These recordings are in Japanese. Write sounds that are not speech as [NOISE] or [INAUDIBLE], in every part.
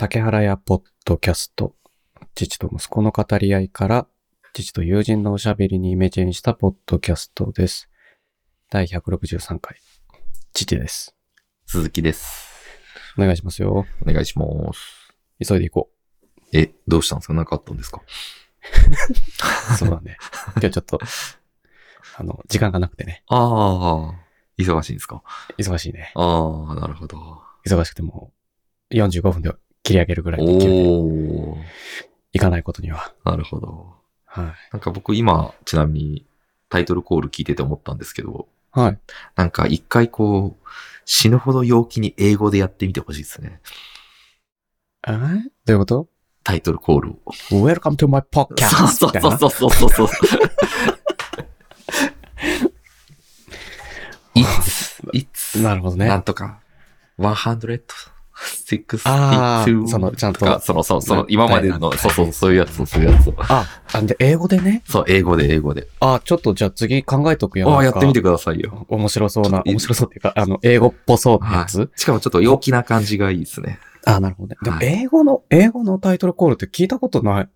竹原屋ポッドキャスト。父と息子の語り合いから、父と友人のおしゃべりにイメチェンしたポッドキャストです。第163回。父です。鈴木です。お願いしますよ。お願いします。急いで行こえ、どうしたんですか？何かあったんですか？う。[LAUGHS] そうだね。今日ちょっと、あの、時間がなくてね。ああ、忙しいんですか？忙しいね。ああ、なるほど。忙しくても、45分で切り上げるぐらいの。いかないことには。なるほど。はい。なんか僕今、ちなみにタイトルコール聞いてて思ったんですけど。はい。なんか一回こう、死ぬほど陽気に英語でやってみてほしいですね。え？どういうこと？タイトルコールを。Welcome to my podcast! そうそうそうそうそうそう。いつ、いつ、なるほどね。なんとか、100 62その、ちゃんと。その、そう、その、今までの、そうそう、そういうやつ、そういうやつを。あ、あで、英語でね？そう、英語で、英語で。あ、ちょっとじゃあ次考えとくよ。あ、やってみてくださいよ。面白そうな、面白そうっていうか、あの、英語っぽそうなやつ。しかもちょっと陽気な感じがいいですね。あ、なるほどね。でも、英語の、英語のタイトルコールって聞いたことない。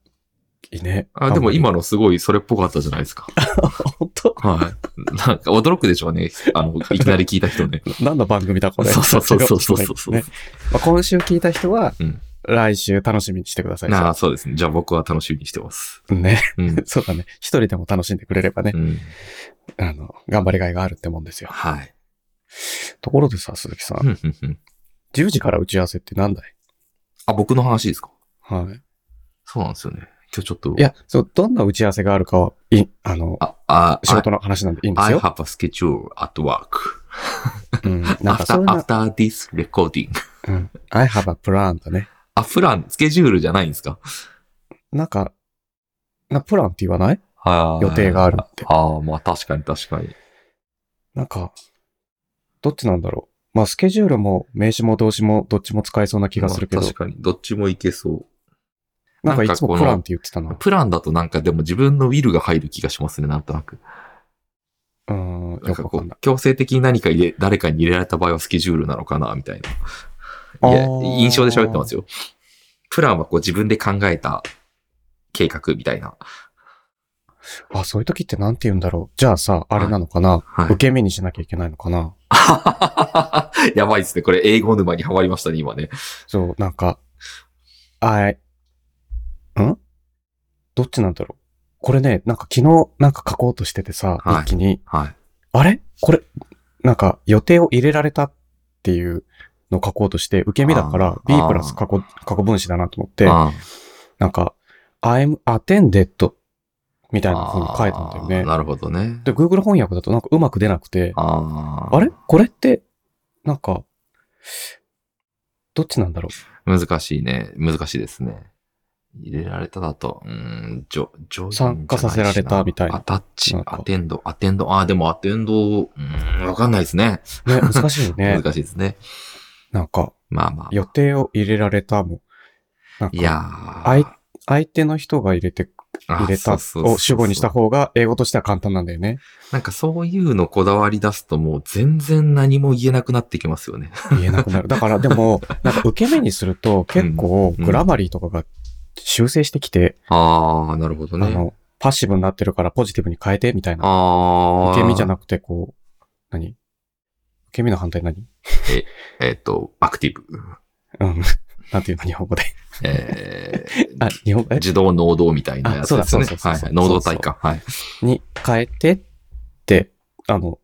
いいね。あでも今のすごいそれっぽかったじゃないですか。[LAUGHS] 本当？はい。なんか驚くでしょうね。あの、いきなり聞いた人ね。[LAUGHS] 何の番組だこれ？そうそうそうそうそうそう [LAUGHS] ねまあ、今週聞いた人は、うん来週楽しみにしてください。なあ、そうですね。じゃあ僕は楽しみにしてます。ね。うん。そうだね。一人でも楽しんでくれればね、うん。あの、頑張りがいがあるってもんですよ。はい。ところでさ、鈴木さん、うんうんうん10時から打ち合わせってなんだい？あ、僕の話ですか？はい。そうなんですよね。今日ちょっと。いや、そう、どんな打ち合わせがあるかは、い、あの、あ、あ、仕事の話なんでいいんです I よ。have a schedule at work. [LAUGHS] うん。なんかそ after, after this recording. うん。I have a plan だね。あ、プラン、スケジュールじゃないんですか？なんか、な、プランって言わない？は予定があるってああ、まあ確かに確かに。なんか、どっちなんだろう？まあ、スケジュールも名詞も動詞もどっちも使えそうな気がするけどまあ、確かに。どっちもいけそう。なんかいつもプランって言ってたな。プランだとなんかでも自分のウィルが入る気がしますね、なんとなく。うーん、なんかこう強制的に何か入れ、誰かに入れられた場合はスケジュールなのかな、みたいな。いや、印象で喋ってますよ。プランはこう自分で考えた計画みたいな。あ、そういう時ってなんて言うんだろう。じゃあさ、あれなのかな、はい受け身にしなきゃいけないのかな [LAUGHS] やばいですね。これ英語沼にはまりましたね、今ね。そう、なんか、あい、ん？どっちなんだろう？これね、なんか昨日なんか書こうとしててさ、はい一気に、はい。あれ？これ、なんか予定を入れられたっていうのを書こうとして、受け身だからあー B プラス過去、過去分詞だなと思って、あなんか、I'm attended みたいな風に書いたんだよねあー。なるほどね。で、Google 翻訳だとなんかうまく出なくて、あーあれ？これって、なんか、どっちなんだろ難しいね。難しいですね。入れられただと、うーん、じょ、上手参加させられたみたいなアタッチアテンド、アテンド、ああ、でもアテンド、うーん、わかんないですね。う。ね、難しいよね。[LAUGHS] 難しいですね。なんか、まあまあ。予定を入れられたもん。なんかいやー相相手の人が入れて、あ入れたを主語にした方が英語としては簡単なんだよね。なんかそういうのこだわり出すともう全然何も言えなくなってきますよね。言えなくなる。だからでも、なんか受け身にすると結構うんグラマリーとかが修正してきて、ああ、なるほどね。あの、パッシブになってるからポジティブに変えてみたいな。ああ。受け身じゃなくくてこう、何？受け身の反対何？えっ、と、アクティブ。うん。[LAUGHS] なんていうの日本語で。え [LAUGHS] あ、日本語ー、え？自動能動みたいなやつですね。あそうだそうそうはいはい。能動体か。はい。に変えてって、あの、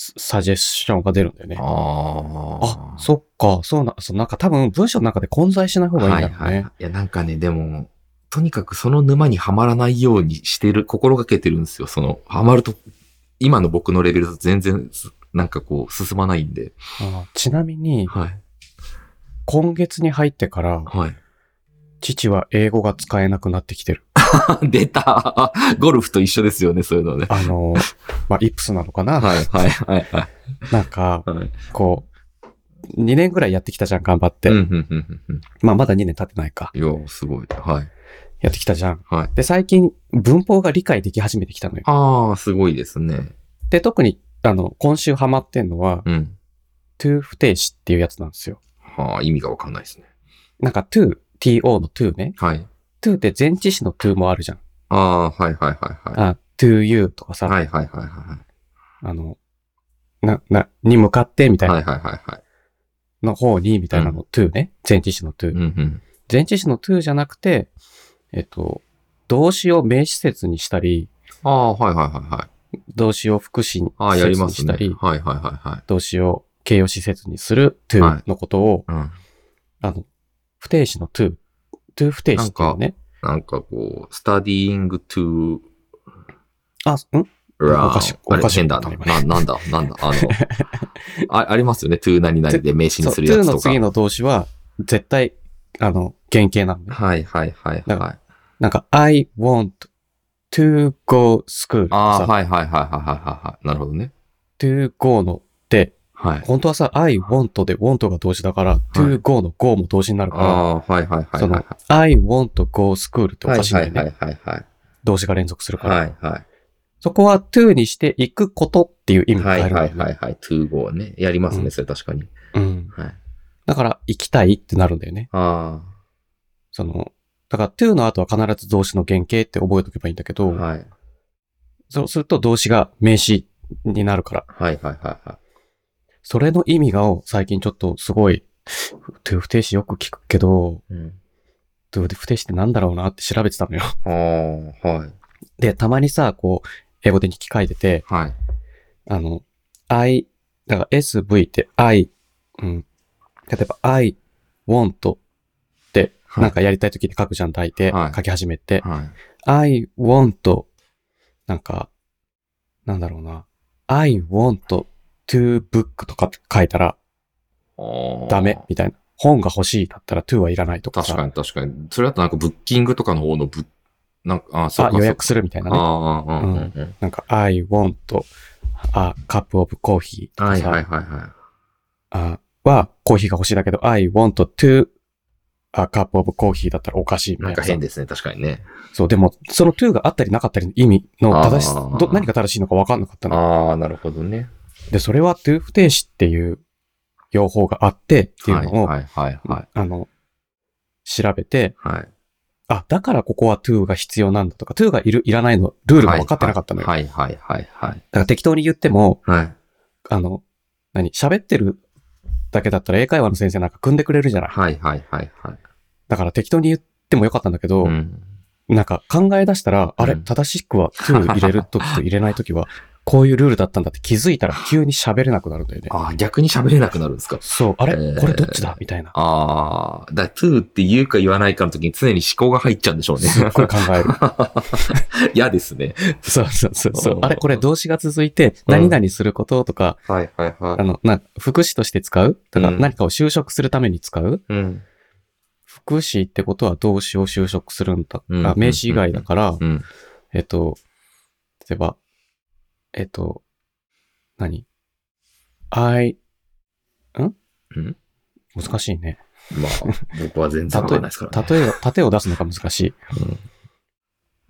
ササジェッションが出るんだよね。ああ、あ。そっか、そうな、そう、なんか多分文章の中で混在しない方がいいんだろうね。はいはい。いや、なんかね、でも、とにかくその沼にはまらないようにしてる、心がけてるんですよ。その、はまると、今の僕のレベルだと全然す、なんかこう、進まないんで。あちなみに、はい。今月に入ってから、はい。父は英語が使えなくなってきてる。[LAUGHS] 出たゴルフと一緒ですよね、そういうのね。あの、まあ、イップスなのかな、はい、はい、はい、はいなんか、はい。こう、2年ぐらいやってきたじゃん、頑張って。うん、うん、うん、うん。まあ、まだ2年経ってないか。いや、すごい。はい。やってきたじゃん。はい。で、最近、文法が理解でき始めてきたのよ。ああ、すごいですね。で、特に、あの、今週ハマってんのは、うん。to 不定詞っていうやつなんですよ。はあ、意味がわかんないですね。なんか to, to の to ね。はい。To って前置詞の to もあるじゃん。ああ、はいはいはいはい。あ、to you とかさ、はいはいはいはあの、な、な、に向かってみたい。いはいなはいはいはい。の方にみたいなの to ね。前置詞の to うん。うん。前置詞の to じゃなくて、えっと、動詞を名詞節にしたり、ああ、はいはいはいはい。動詞を副詞にああ、やり節ますね。にしたり、はいはいはいはい。動詞を形容詞節にするはい to のことを、うん。あの、不定詞の to、to 不定詞っていうのね。なんかこう、studying to あ、ん？おかしいおかしい変だな。な、なんだ、なんだ、あの、[LAUGHS] あありますよね。to 何々で名詞にするやつとか。の次の動詞は、絶対、あの、原型なのね。はいはいはいはい。なんか、I want to go school とああ、はいはいはいはいはいはい。なるほどね。to go のって、はい。本当はさ、I want で want が動詞だから、to go の go も動詞になるから、ああ、はいはいはいはい。その、I want go school っておはいかしいんだよね。はいはいはいはい。動詞が連続するから。はいはい。そこは to にして行くことっていう意味がはい入るんだよね。はいはいはい。to go ね。やりますね、うんそれ確かに。うん。はい。だから、行きたいってなるんだよね。あその、だから to の後は必ず動詞の原型って覚えておけばいいんだけあ、ど、はい。そうすると動詞が名詞になるから。はいはいはいはい。それの意味が最近ちょっとすごい、to 不定詞よく聞くけど、うん。to 不定詞ってなんだろうなって調べてたのよ。はい。で、たまにさ、こう、英語で日記書いてて、はい。あの、I、だから SV って I、うん。例えば I want って、はいなんかやりたい時に書くじゃん、大抵。はい書き始めて。はい。I want, なんか、なんだろうな。I want to book とかって書いたらダメみたいな。本が欲しいだったら to はいらないとかさ。確かに確かに。それだとなんかブッキングとかの方のブッ、なんか、あ、そうか。あ、予約するみたいなね。ああ、うんうんうん。なんか I want a cup of coffee とはい。はいはいはい。あは、コーヒーが欲しいだけど、I want to a cup of coffee だったらおかしいみたないんか。変ですね、確かにね。そう、でも、その to があったりなかったりの意味の正しど、何が正しいのか分かんなかったの。ああ、なるほどね。で、それは to 不定詞っていう用法があってっていうはいのを、はいはいはい。あの、調べて、はい。あ、だからここは to が必要なんだとか、to がいる、いらないの、ルールが分かってなかったのよ。はいはいはいはい。だから適当に言っても、はい。あの、何喋ってるだけだったら英会話の先生なんか組んでくれるじゃない。はいはいはいはい。だから適当に言ってもよかったんだけど、うん。なんか考え出したら、あれ、うん正しくは to 入れるときと入れないときは、[LAUGHS] こういうルールだったんだって気づいたら急に喋れなくなるんだよね。ああ、逆に喋れなくなるんですか？そう、あれ、えーこれどっちだ？みたいな。ああ、だから to って言うか言わないかの時に常に思考が入っちゃうんでしょうね。すっごい考える。[LAUGHS] 嫌ですね。そうそうそうそうあれ、これ動詞が続いて、うん何々することとか、はいはいはあの、な、副詞として使う？とか、うん何かを就職するために使う？うん。副詞ってことは動詞を就職するんだ。うんあ名詞以外だから、うん。えっと、例えば、えっと、何 ?I, ん？うん？難しいね。まあ、僕は全然わかんないですからね。例えを、例えを出すのが難しい。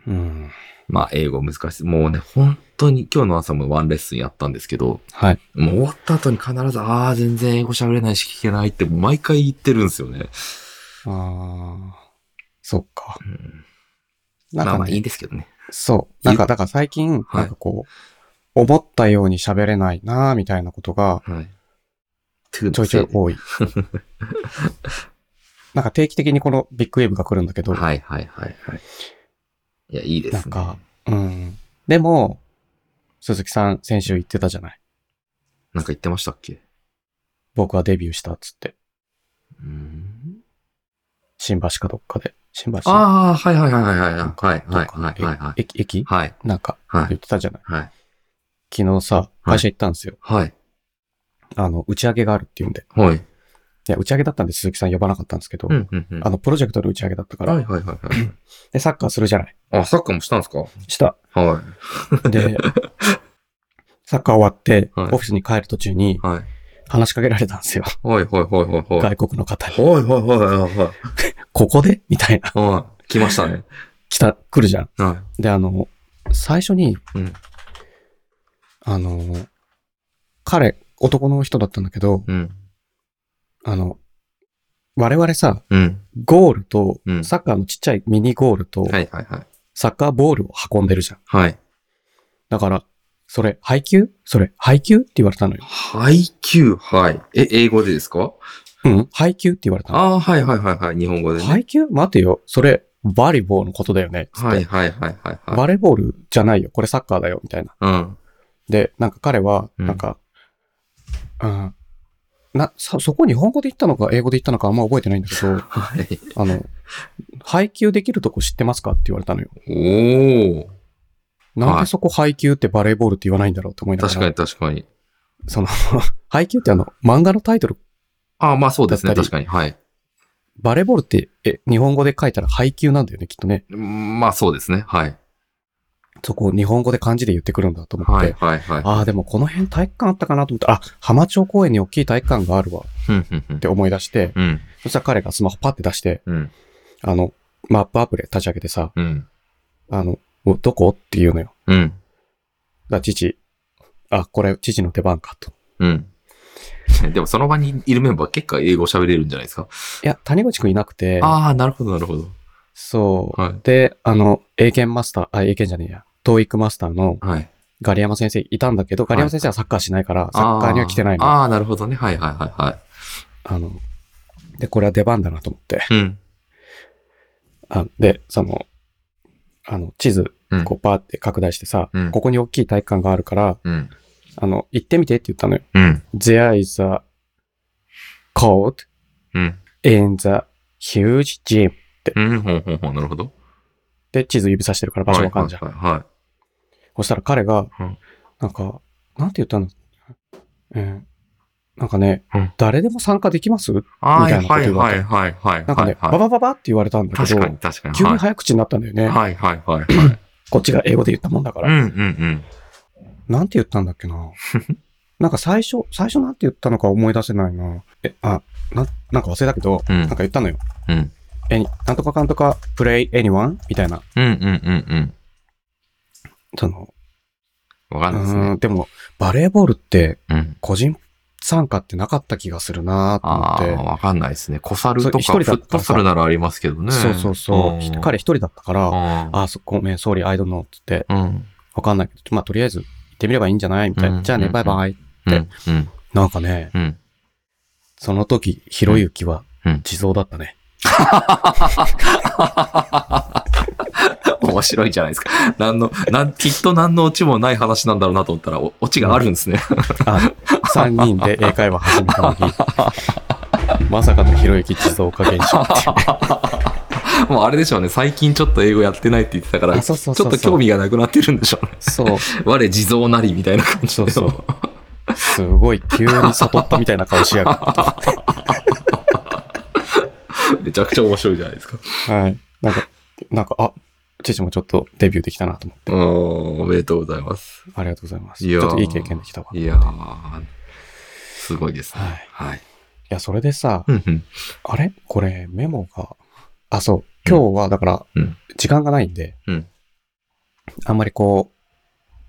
うんうん。まあ、英語難しい。もうね、本当に今日の朝もワンレッスンやったんですけど、はい。もう終わった後に必ず、ああ、全然英語喋れないし聞けないって毎回言ってるんですよね。ああ、そっか。うんなんか、ねまあまあいいんですけどね。そう。なんか、だから最近、はいなんかこう、思ったように喋れないなみたいなことが、はい。ちちょいちょい多い。[LAUGHS] なんか定期的にこのビッグウェーブが来るんだけど、はいはいはいはい。いや、いいですね。なんか、うん。でも、鈴木さん先週言ってたじゃない。なんか言ってましたっけ？僕はデビューしたっつって。うん新橋かどっかで。新橋ああ、はいはいはいはいはい。はいはいはいはいはい。駅駅？はいなんかはい言ってたじゃない。はい。昨日さ、会社行ったんですよ。はい。あの、打ち上げがあるっていうんで。はい。いや、打ち上げだったんで鈴木さん呼ばなかったんですけど、うんうんうん。あの、プロジェクトの打ち上げだったから、はいはいはいはい。で、サッカーするじゃない。あ、サッカーもしたんですか？した。は [LAUGHS] で、サッカー終わって、はいオフィスに帰る途中にい。はい。話しかけられたんですよ。はいはいはいはいはい。外国の方に。はいはいはいはいはい。ここで？みたいな。はい。来ましたね。来た、来るじゃん。はで、あの、最初に、うんあの、彼、男の人だったんだけど、い。うん。あの、我々さ、うん。ゴールとう、んサッカーのちっちゃいミニゴールと、はいはいはい。サッカーボールを運んでるじゃん。はい。だから、それ、配給それ、配給って言われたのよ。配給はい。え、英語でですか？うん、配給って言われたの。ああ、はいはいはいはい。日本語でね。配給待てよ。それ、バリボーのことだよね。はいはいはいはいはい。バレーボールじゃないよ。これサッカーだよ。みたいな。うん。で、なんか彼は、うんなんか、うん、な、そ、そこ日本語で言ったのか英語で言ったのかあんま覚えてないんだけど、[LAUGHS] はい。あの、配給できるとこ知ってますかって言われたのよ。おお。なんでそこ配給ってバレーボールって言わないんだろうって思いながら。確かに確かに。その、[LAUGHS] 配給ってあの、漫画のタイトル、ああ、まあそうですね。確かに。はい。バレーボールって、え、日本語で書いたら配給なんだよね、きっとね。うんまあそうですね。はい。そこを日本語で漢字で言ってくるんだと思って。はいはいはい。ああ、でもこの辺体育館あったかなと思って、あ、浜町公園に大きい体育館があるわって思い出して、うん。そしたら彼がスマホパッて出して、うん。あの、マップアプリ立ち上げてさ、うん。あの、おどこ？って言うのよ。うん。だ父、あ、これ父の出番かと。うん。[LAUGHS] でもその場にいるメンバー結構英語喋れるんじゃないですか？いや、谷口くんいなくて、ああ、なるほどなるほど。そう。はい。で、あの、英検マスター、あ、英検じゃねえや、トーイックマスターのはい。ガリヤマ先生いたんだけど、ガリヤマ先生はサッカーしないから、サッカーには来てないの。ああなるほどね。はいはいはいはい。の、で、これは出番だなと思って。うん。あで、その、あの、地図、うんこうパーって拡大してさ、うんここに大きい体育館があるから、うん。あの、行ってみてって言ったのよ。うん。There is a cold うん。in the huge gym. うん。ほうほうほう。なるほど。で、地図指さしてるから場所わかんじゃん。はいはいはい。そしたら彼がうん、なんか、なんて言ったの？えーなんかね、うん誰でも参加できます？はいみたいなこと言われてはいはいはいはい。なんかね、はいババババって言われたんだけど確か、に確かに。急にはい早口になったんだよね。はいはいはいはい。[LAUGHS] こっちが英語で言ったもんだから。うんうんうん。なんて言ったんだっけな？[LAUGHS] なんか最初、最初なんて言ったのか思い出せないな。え、あ、な、なんか忘れたけど、うんなんか言ったのよ。うん。え、なんとかかんとか、プレイ anyone? みたいな。うんうんうんその、うん。わかんないですね。でも、バレーボールってうん。個人参加ってなかった気がするなと思ああ、って。わかんないですね。小猿とかそう一人だフットサルならありますけどね。そうそうそう。ひ彼一人だったから、ああ、そごめん、ソーリー、アイドノーつって、うん。わかんないけど、まあ、とりあえず行ってみればいいんじゃないみたいな。うんじゃあね、うんバイバイ。うん。うん。なんかね、うん。その時、ひろゆきはうん地蔵だったね。[LAUGHS] 面白いじゃないですか。[LAUGHS] なんの、なん、きっと何のオチもない話なんだろうなと思ったら、おオチがあるんですね。あ、3人で英会話始めたのに、[LAUGHS] まさかのひろゆき地蔵化現象っていう。[LAUGHS] もうあれでしょうね。最近ちょっと英語やってないって言ってたから、ちょっと興味がなくなってるんでしょうね。そう、我地蔵なりみたいな感じで。そうそう。すごい急に悟ったみたいな顔しやがって。めちゃくちゃ面白いじゃないですか。はい。なんか、なんか、あ、父もちょっとデビューできたなと思って。うん、おめでとうございます。ありがとうございます。いちょっといい経験できたわ。いいやー、すごいですね。はい。や、それでさ。あれ？これメモが、あ、そう。今日はだからうん、時間がないんで、うんあんまりこう、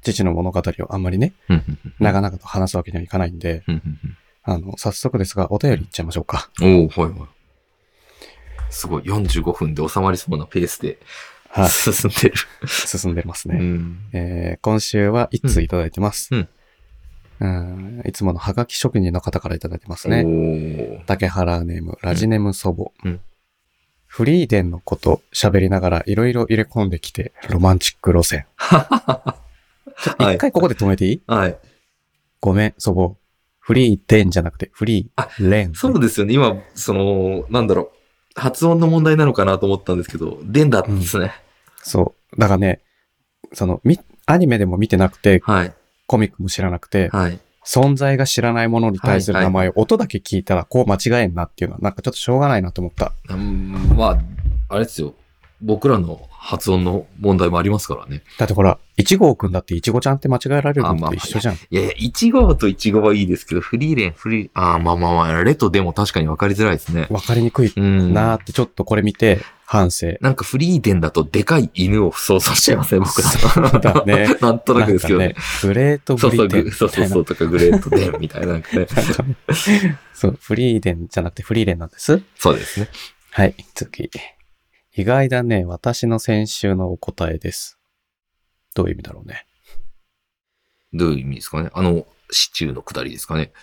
父の物語をあんまりね、長々と話すわけにはいかないんで、あの、早速ですが、お便りいっちゃいましょうか。うんおおはいはい。すごい、45分で収まりそうなペースではい。進んでる。進んでますうね。ん。えー今週は一通いただいてます。うんうんいつものハガキ職人の方からいただいてますね。ね。竹原ネーム、ラジネム祖母。うんフリーデンのこと喋りながらいろいろ入れ込んできて、ロマンチック路線。ちょっと一回ここで止めていい、はい。ごめん、祖母。フリーデンじゃなくて、フリーレン。そうですよね。今、その、なんだろう。発音の問題なのかなと思ったんですけど、でんだったんですね。そう。だからね、その、み、アニメでも見てなくて、はい。コミックも知らなくて、はい。存在が知らないものに対する名前を音だけ聞いたらこう間違えんなっていうのはなんかちょっとしょうがないなと思った。うん、まあ、あれですよ。僕らの発音の問題もありますからね。だってほら、1号くんだって1号ちゃんって間違えられるのあまあと一緒じゃん。いやいや、1号と1号はいいですけど、フリーレン、フリー、あーまあまあまあ、レとでも確かに分かりづらいですね。わかりにくいうん。なーってちょっとこれ見て、反省。なんかフリーデンだとでかい犬を想像しちゃいません、僕そうだね。[LAUGHS] なんとなくですけどね。なんかグレートそうそう、ブリテングそうそうそうとかグレートデンみたいな。ね [LAUGHS] そう、フリーデンじゃなくてフリーレンなんです。そうですね。はい、次。意外だね。私の先週のお答えです。どういう意味だろうね。どういう意味ですかね。あの、シチューのくだりですかね。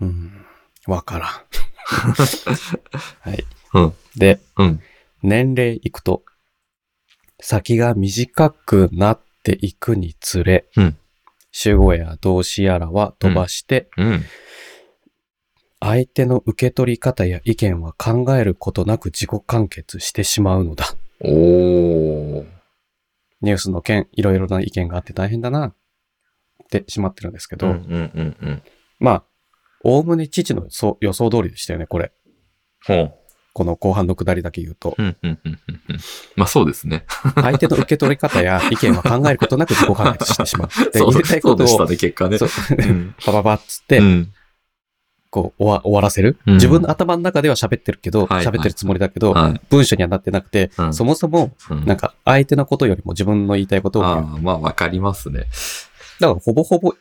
うん。わからん。[LAUGHS] はい。うん。で、うん。年齢いくと、先が短くなっていくにつれ、うん主語や動詞やらは飛ばして、うん。相手の受け取り方や意見は考えることなく自己完結してしまうのだ。おー。ニュースの件、いろいろな意見があって大変だな、ってしまってるんですけど、うんうんうんうん。まあ、おおむね父の予想通りでしたよね、これ。ほう。この後半の下りだけ言うと。うんうんうんうんうん。まあそうですね。[LAUGHS] 相手の受け取り方や意見は考えることなく自己完結してしまう。で、そう入れたいことを、[LAUGHS] そうでしたね、結果ね。そううん。[LAUGHS] パパパッつって、うん。こう終わ、終わらせる、うん自分の頭の中では喋ってるけど、はい喋ってるつもりだけど、はい。文章にはなってなくて、うんそもそも、うんなんか相手のことよりも自分の言いたいことを。ああ、まあわかりますね。だからほぼほぼ、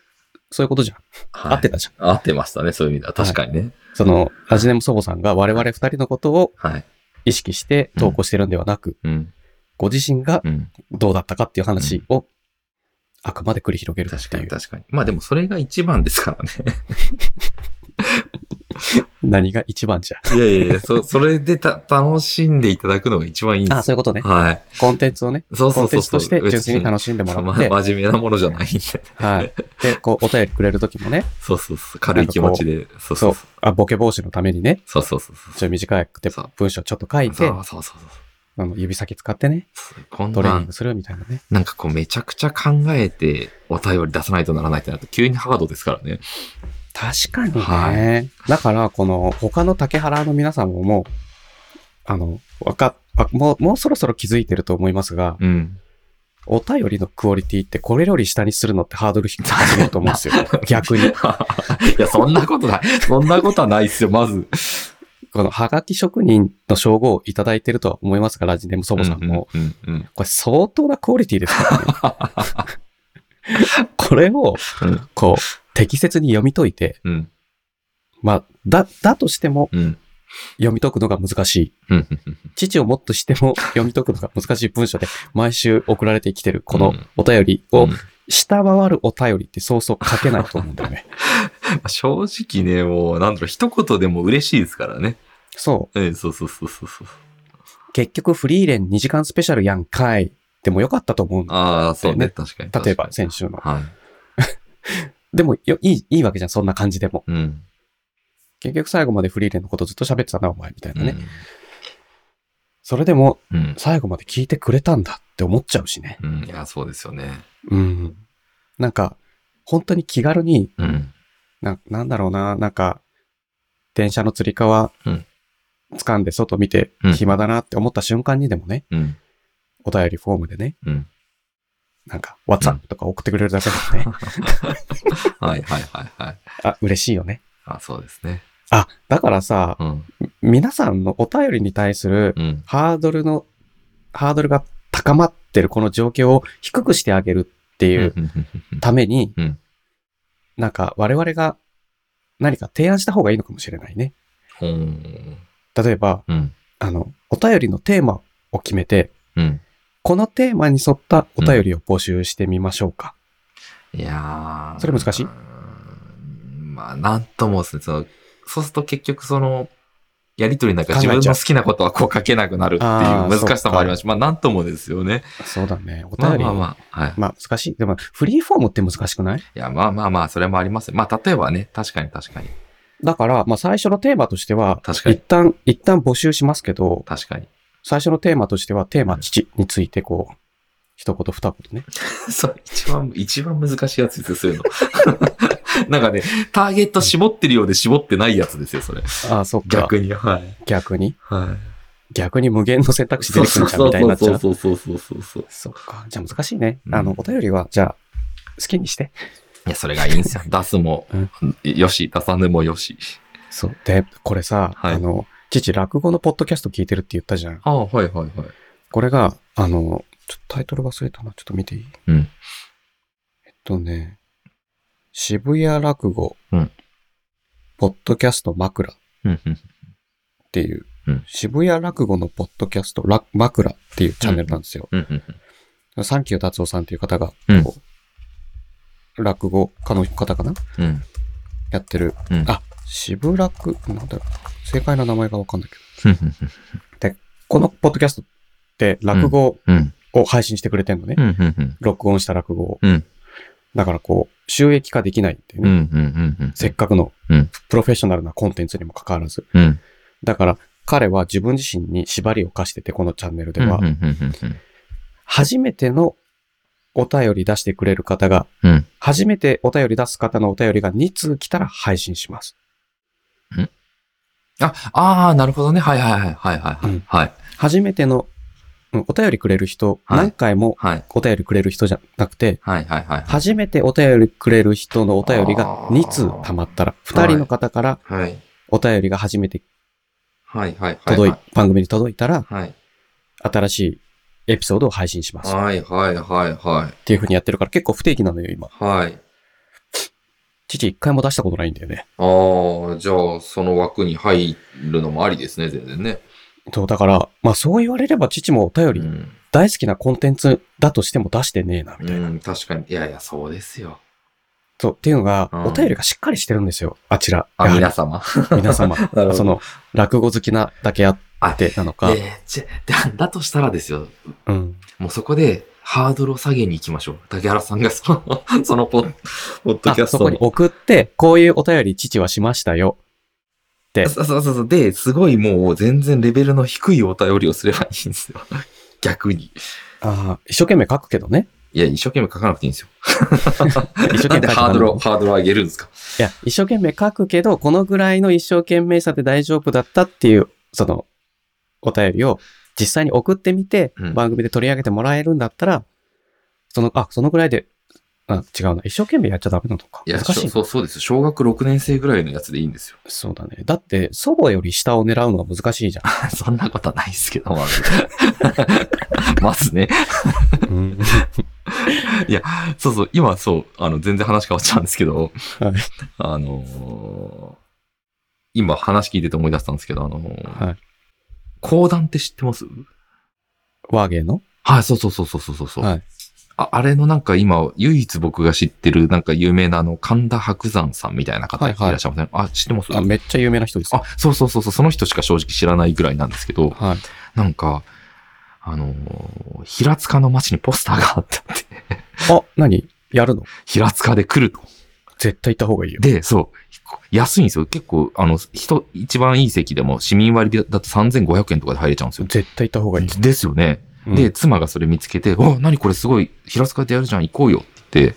そういうことじゃん。はい合ってたじゃん。合ってましたね、そういう意味では。確かにね。その、ラジネム祖母さんが我々二人のことをはい。意識して投稿してるんではなく、うん。ご自身がうん。どうだったかっていう話を、あくまで繰り広げるいう。に確かに。まあでもそれが一番ですからね。[LAUGHS] [LAUGHS] 何が一番じゃ？いやいやいや、そ、それでた、楽しんでいただくのが一番いいんですあ、そういうことね。はい。コンテンツをね、そうコンテンツそうそうそう。として純粋に楽しんでもらって、ま真面目なものじゃないんで。はい。で、こう、お便りくれるときもね、そうそうそう。軽い気持ちで。そうそそううそう。あ、ボケ防止のためにね、そうそうそうそう。ちょっと短くてそう文章ちょっと書いて、そうそうそうあの指先使ってね、そう。こんなトレーニング、するみたいなね。なんかこうめちゃくちゃ考えてお便り出さないとならないってなると急にハードですからね。確かにね。はだから、この、他の竹原の皆さんももう、あの、わかわもう、もうそろそろ気づいてると思いますが、うん。お便りのクオリティってこれより下にするのってハードル低くすると思うんですよ。[LAUGHS] 逆に。[LAUGHS] いや、そんなことない。そんなことはないっすよ、まず。このハガキ職人の称号をいただいてるとは思いますが、ラジネム祖母さんも。うんうんうんこれ相当なクオリティですからね。[LAUGHS] これを、うんこう、適切に読み解いて、うん。まあ、だ、だとしてもうん。読み解くのが難しい。うん。父をもっとしても [LAUGHS] 読み解くのが難しい文章で毎週送られてきてるこのうんお便りをうん下回るお便りってそうそう書けないと思うんだよね。[LAUGHS] 正直ね、もう、なんだろう、一言でも嬉しいですからね。そええ、そうそうそうそうそう。う。結局フリーレン2時間スペシャルやんかい。でもよかったと思うんだ。ああ、そうね、ね確かに。例えば先週の。にはい。[LAUGHS] でもよいい、いいわけじゃん。そんな感じでも。うん。結局最後までフリーレンのことずっと喋ってたな、お前、みたいなね。それでもうん。最後まで聞いてくれたんだって思っちゃうしね。うん。いや、そうですよね。うん。なんか、本当に気軽に、うん。な、なんだろうな、なんか、電車のつり革、うん掴んで外見てうん暇だなって思った瞬間にでもね、うん。お便りフォームでね、うん。なんか、WhatsApp とか送ってくれるだけでもね、[LAUGHS] はいはいはいはい。あ、嬉しいよね。あ、そうですね。あ、だからさ、うん。皆さんのお便りに対するうん。ハードルの、ハードルが高まってるこの状況を低くしてあげるっていうために、うんなんか我々が何か提案した方がいいのかもしれないね。例えば、うん。あの、お便りのテーマを決めて、うん。このテーマに沿ったお便りを募集してみましょうか。いやーそれ難しい？まあ、なんともですね、その、そうすると結局その、やりとりなんか自分の好きなことはこう書けなくなるっていう難しさもありますし、まあ、なんともですよね。そうだね。おまあ便り。まあまあ、はい。まあ難しい。でも、フリーフォームって難しくない？いや、まあまあまあ、それもあります。まあ、例えばね、確かに確かに。だから、まあ最初のテーマとしては、確かに。一旦、一旦募集しますけど、確かに。最初のテーマとしては、テーマ父についてこう、一言二言ね。[LAUGHS] そう、一番、一番難しいやつですよ、そういうの。なんかね、ターゲット絞ってるようで絞ってないやつですよ、それ。ああ、そっか。逆に、はい。逆に？はい。逆に無限の選択肢出てくるんじゃんみたいになっちゃう？そうそうそうそうそうそう。そっか。じゃあ難しいね。うんあの、お便りは、じゃあ、好きにして。いや、それがいいんですよ。出すも、よし、出さぬもよし。そう。で、これさ、はいあの、父、落語のポッドキャスト聞いてるって言ったじゃん。ああ、はいはいはい。これが、あの、ちょっとタイトル忘れたな。ちょっと見ていい？うん。えっとね、渋谷落語、うんポッドキャスト枕っうんうん。ていう、うん渋谷落語のポッドキャスト、ら枕っていうチャンネルなんですよ。うんうんサンキュー達夫さんっていう方が、うん落語家の方かな？うん。やってる。うん。あ、渋落、なんだ？ろう。正解の名前がわかんないけど。[LAUGHS] うんこのポッドキャストって落語うん。を配信してくれてんのね。録音した落語を。うん。だからこう、収益化できないっていうね。せっかくのうんプロフェッショナルなコンテンツにもかかわらず。うん。だから彼は自分自身に縛りを課してて、このチャンネルでは初めてのお便り出してくれる方が。初めてお便り出す方のお便りが2通来たら配信します。あ、ああ、なるほどね。はいはいはい。はいはいはい。うんはい。初めての、うんお便りくれる人、はい何回もはい。お便りくれる人じゃなくて、はいはいはい。初めてお便りくれる人のお便りが2通溜まったら、2人の方からはい。お便りが初めてはいはい。届い、番組に届いたら、はい。新しいエピソードを配信します。っはいはいはいはい。ていう風にやってるから結構不定期なのよ、今。はい。父一回も出したことないんだよね。ああ、じゃあ、その枠に入るのもありですね、全然ね。そう、だから、まあそう言われれば父もお便りうん。大好きなコンテンツだとしても出してねえな、みたいな。うん、確かに。いやいや、そうですよ。そう、っていうのが、うんお便りがしっかりしてるんですよ。あちら。あ、皆様。皆様。[LAUGHS] その、落語好きなだけあってなのか。えーちだ、だとしたらですよ。うん。もうそこで、ハードルを下げに行きましょう。竹原さんがその、[LAUGHS] そのポッ、ポッドキャあ、ストそこに送って、こういうお便り父はしましたよ。って。そうそうそう。で、すごいもう全然レベルの低いお便りをすればいいんですよ。[LAUGHS] 逆に。ああ、一生懸命書くけどね。いや、一生懸命書かなくていいんですよ。[LAUGHS] 一生懸命ハードルハードルを？上げるんですか？や、一生懸命書くけど、このぐらいの一生懸命さで大丈夫だったっていう、その、お便りを実際に送ってみて、うん番組で取り上げてもらえるんだったら、その、あ、そのぐらいで、あ、違うな。一生懸命やっちゃダメなのか。いや、難しいなそうそうです。小学6年生ぐらいのやつでいいんですよ。そうだね。だって、祖母より下を狙うのは難しいじゃん。[LAUGHS] そんなことはないですけど、まず。[LAUGHS] まずね。うん。[LAUGHS] そうそう、今そう、あの、全然話変わっちゃうんですけど、はいあのー今話聞いてて思い出したんですけど、あのーはい。講談って知ってます？ワーゲーの？はい、そうそうそうそうそうそう。はい。ああれのなんか今、唯一僕が知ってるなんか有名なあの、神田伯山さんみたいな方いはいはいらっしゃいません、あ、知ってます？あ、めっちゃ有名な人です。あ、そうそうそうそう、その人しか正直知らないぐらいなんですけど、はい。なんか、あのー平塚の街にポスターがあったって、あ、何？やるの？平塚で来ると。絶対行った方がいいよ。で、そう、安いんですよ。結構、あの、人、一番いい席でも市民割でだと3500円とかで入れちゃうんですよ。絶対行った方がいい。ですよね。うんで、妻がそれ見つけて、お、何これすごい、平塚でやるじゃん、行こうよって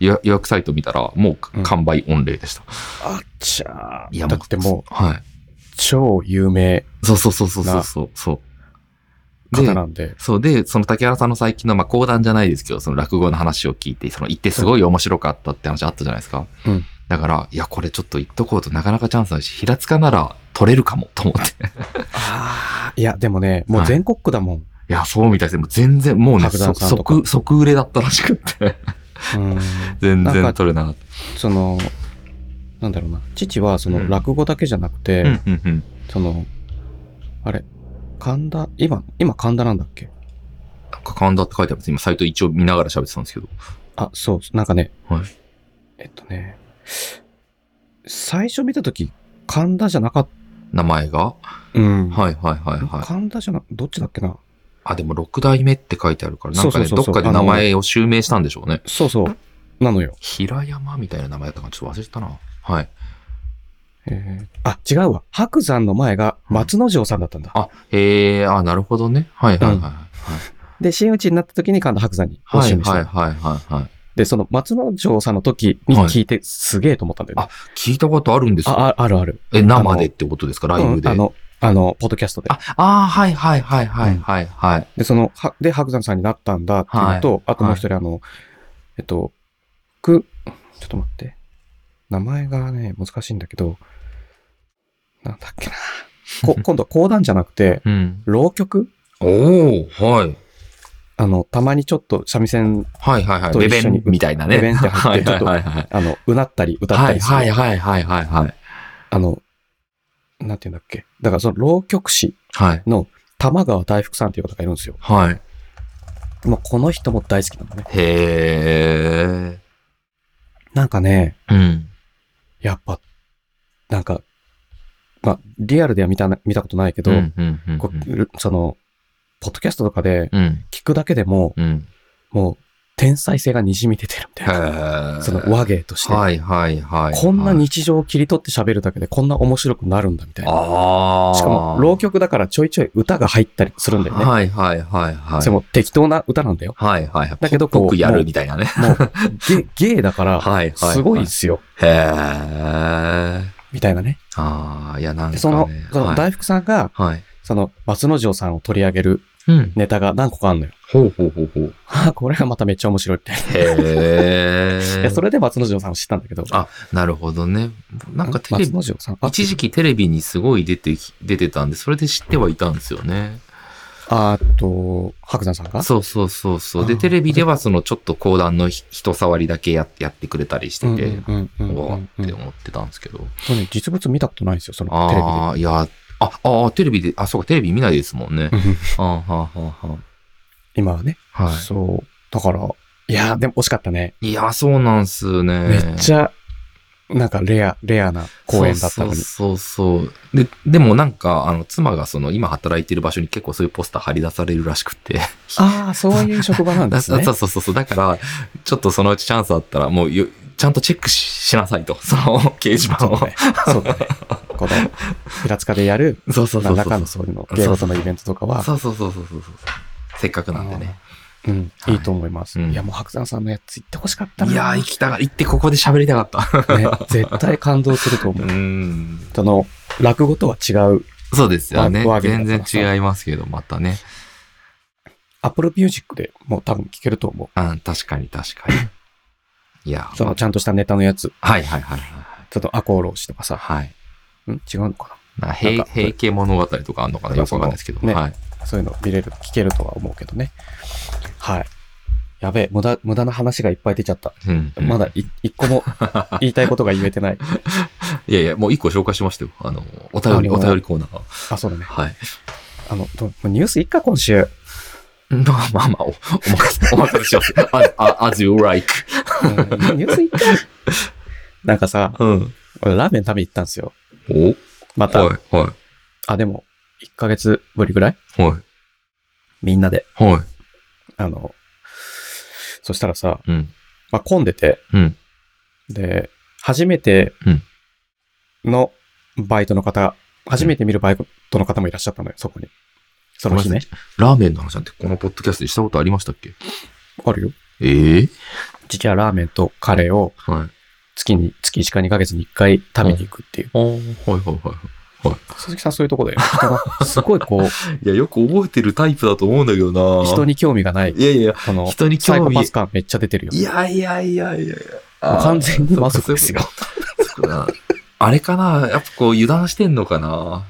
予予約サイト見たら、もううん完売御礼でした。あっちゃー。いやだってもう、はい。超有名そうそうそうそうそうそう。方なんで。そうで、その竹原さんの最近の、まあ、講談じゃないですけど、その落語の話を聞いて、その行ってすごい面白かったって話あったじゃないですか。うんだから、いや、これちょっと行っとこうとなかなかチャンスないし、平塚なら取れるかもと思って。いああ。いや、でもね、もう全国区だもん。や、そうみたいですね。もう全然、もうね、即、即売れだったらしくって。うん。[LAUGHS] 全然取れなかっその、なんだろうな。父はそのうん落語だけじゃなくて。その、あれ、神田、今、今神田なんだっけ？なんか神田って書いてあるんです。今、サイト一応見ながら喋ってたんですけど。あ、そう、なんかね、はいえっとね、最初見たとき、神田じゃなかった。名前が？うん。はい、はい、はい、はい。神田じゃな、どっちだっけな？あ、でも6代目って書いてあるから、なんかね、そうそうそうそうどっかで名前を襲名したんでしょうね。そうそう。なのよ。平山みたいな名前だったかちょっと忘れてたな。はい。えーあ、違うわ。白山の前が松之丞さんだったんだ。あ、へえ、あ、なるほどね。はいはいはいはい。で、真打ちになった時に神田白山にはいお示ししたはいはいはいはい。で、その松之丞さんの時に聞いてすげえと思ったんだよね。聞いたことあるんですか？あ、ああるある。え、生でってことですか？ライブで。うんあの、あの、ポッドキャストで。あ、あーはいはいはいはいはいはい。で、その、は、で、白山さんになったんだっていうのと、あともう一人、あの、えっと、く、ちょっと待って。名前がね、難しいんだけど、なんだっけな。こ [LAUGHS] 今度は講談じゃなくて、うん。浪曲？おー、はい。あの、たまにちょっと三味線、はいはいはい。と一緒にレベンみたいなね。レベンって入ってはいはいはいはい。あの、うなったり歌ったはいりする。はいはいはいはいはい。あの、なんていうんだっけ。だからその浪曲師はい。の玉川大福さんっていう方がいるんですよ。はい。もうこの人も大好きなのね。へなんかね、ー。うん。やっぱ、なんか、まあ、リアルでは見たな、見たことないけど、うんうんうんこその、ポッドキャストとかでうん。聞くだけでも、うん。もう、天才性が滲み出てるみたいへな。ー。その和芸として。はいはいはい。こんな日常を切り取って喋るだけでこんな面白くなるんだみたいな。ああ。しかも、浪曲だからちょいちょい歌が入ったりするんだよね。はいはいはいはい。それも適当な歌なんだよ。はいはいはい。だけどこう僕やるみたいなね。もう、ゲゲイだから、はいはい。すごいですよ。へえ。みたいなね。ああ、いやなんか、で、ね。その、そのはい。大福さんが、はい。その、松之丞さんを取り上げるうん。ネタが何個かあるのよ。ほうほうほうほう。あこれがまためっちゃ面白いみたいな。へ [LAUGHS] いえや。それで松之丞さんを知ったんだけど。あ、なるほどね。なんかテレ松ビ、之丞さん？あ、一時期テレビにすごい出てき、出てたんで、それで知ってはいたんですよね。あと、白山さんがそうそうそうそう。で、テレビではそのちょっと講談のひ人触りだけややってくれたりしてて、わって思ってたんですけど。ね、実物見たことないんですよ、そのテレビで。ああ、いや、あ、ああ、テレビで、あ、そうか、テレビ見ないですもんね。うんああ、はあ、はあ、は今はね。あ。はそう。だから、いやーでも惜しかったね。い。いや、そうなんすね。めっちゃ、なんかレア、レアな公演だったのに。そうそうそう。で、でもなんか、あの、妻がその、今働いてる場所に結構そういうポスター貼り出されるらしくて。ああ、そういう職場なんですね [LAUGHS] そ。うそうそうそう。だから、ちょっとそのうちチャンスあったら、もうよ、ちゃんとチェックししなさいと。[LAUGHS] その、掲示板を。そうだね。この、平塚でやる、そうそうそう。何らかのそういうの、芸事のイベントとかは、そうそうそうそうそうそう。せっかくなんでね。うん、はいいいと思います。うんいや、もう白山さんのやつ行ってほしかったな。いやー、行きたが、行ってここで喋りたかった。ね、絶対感動すると思うう。ん。その、落語とは違う、そうですよね全然違いますけど、またね。Apple Music でもう多分聴けると思う。うん、確かに確かに。いや、その、ちゃんとしたネタのやつ。はいはいはいはい。ちょっと赤穂浪士とかさ。はい。ん？違うのかな？な平平家物語とかあんのかな？よくわかんないですけど。ねはい。なそういうの見れる、聞けるとは思うけどね。はい。やべえ、無駄、無駄な話がいっぱい出ちゃった。うん。まだい一個も [LAUGHS] 言いたいことが言えてない。いやいや、もう一個紹介しましたよ。あの、お便り、お便りコーナー。あ、そうだね。はい。あの、どニュースいっか、今週。ま [LAUGHS] あまあまあ、お、お任せ、お任せします。[LAUGHS] as, as you like. うんニュースいっか。なんかさ、うん。俺ラーメン食べに行ったんですよ。お？また、はい、はあ、でも、1ヶ月ぶりぐらい？い、はい、みんなで。はい。あの、そしたらさ、うん。まあ、混んでて、うん。で、初めてうんのバイトの方、初めて見るバイトの方もいらっしゃったのよ、そこに。その日ね。ラーメンの話なんてこのポッドキャストでしたことありましたっけ？あるよ。ええ？父はラーメンとカレーをはい。月に、月1か2ヶ月に1回食べに行くっていう。ああ、はいはいはい。鈴木さんそういうとこだよ。[LAUGHS] 人が、すごいこう、いや、よく覚えてるタイプだと思うんだけどな人に興味がない。いやいや、この、人に興味サイコパス感めっちゃ出てるよ。いやいやいやいやいや。完全に魔族ですよ。あれかな？やっぱこう油断してんのかな？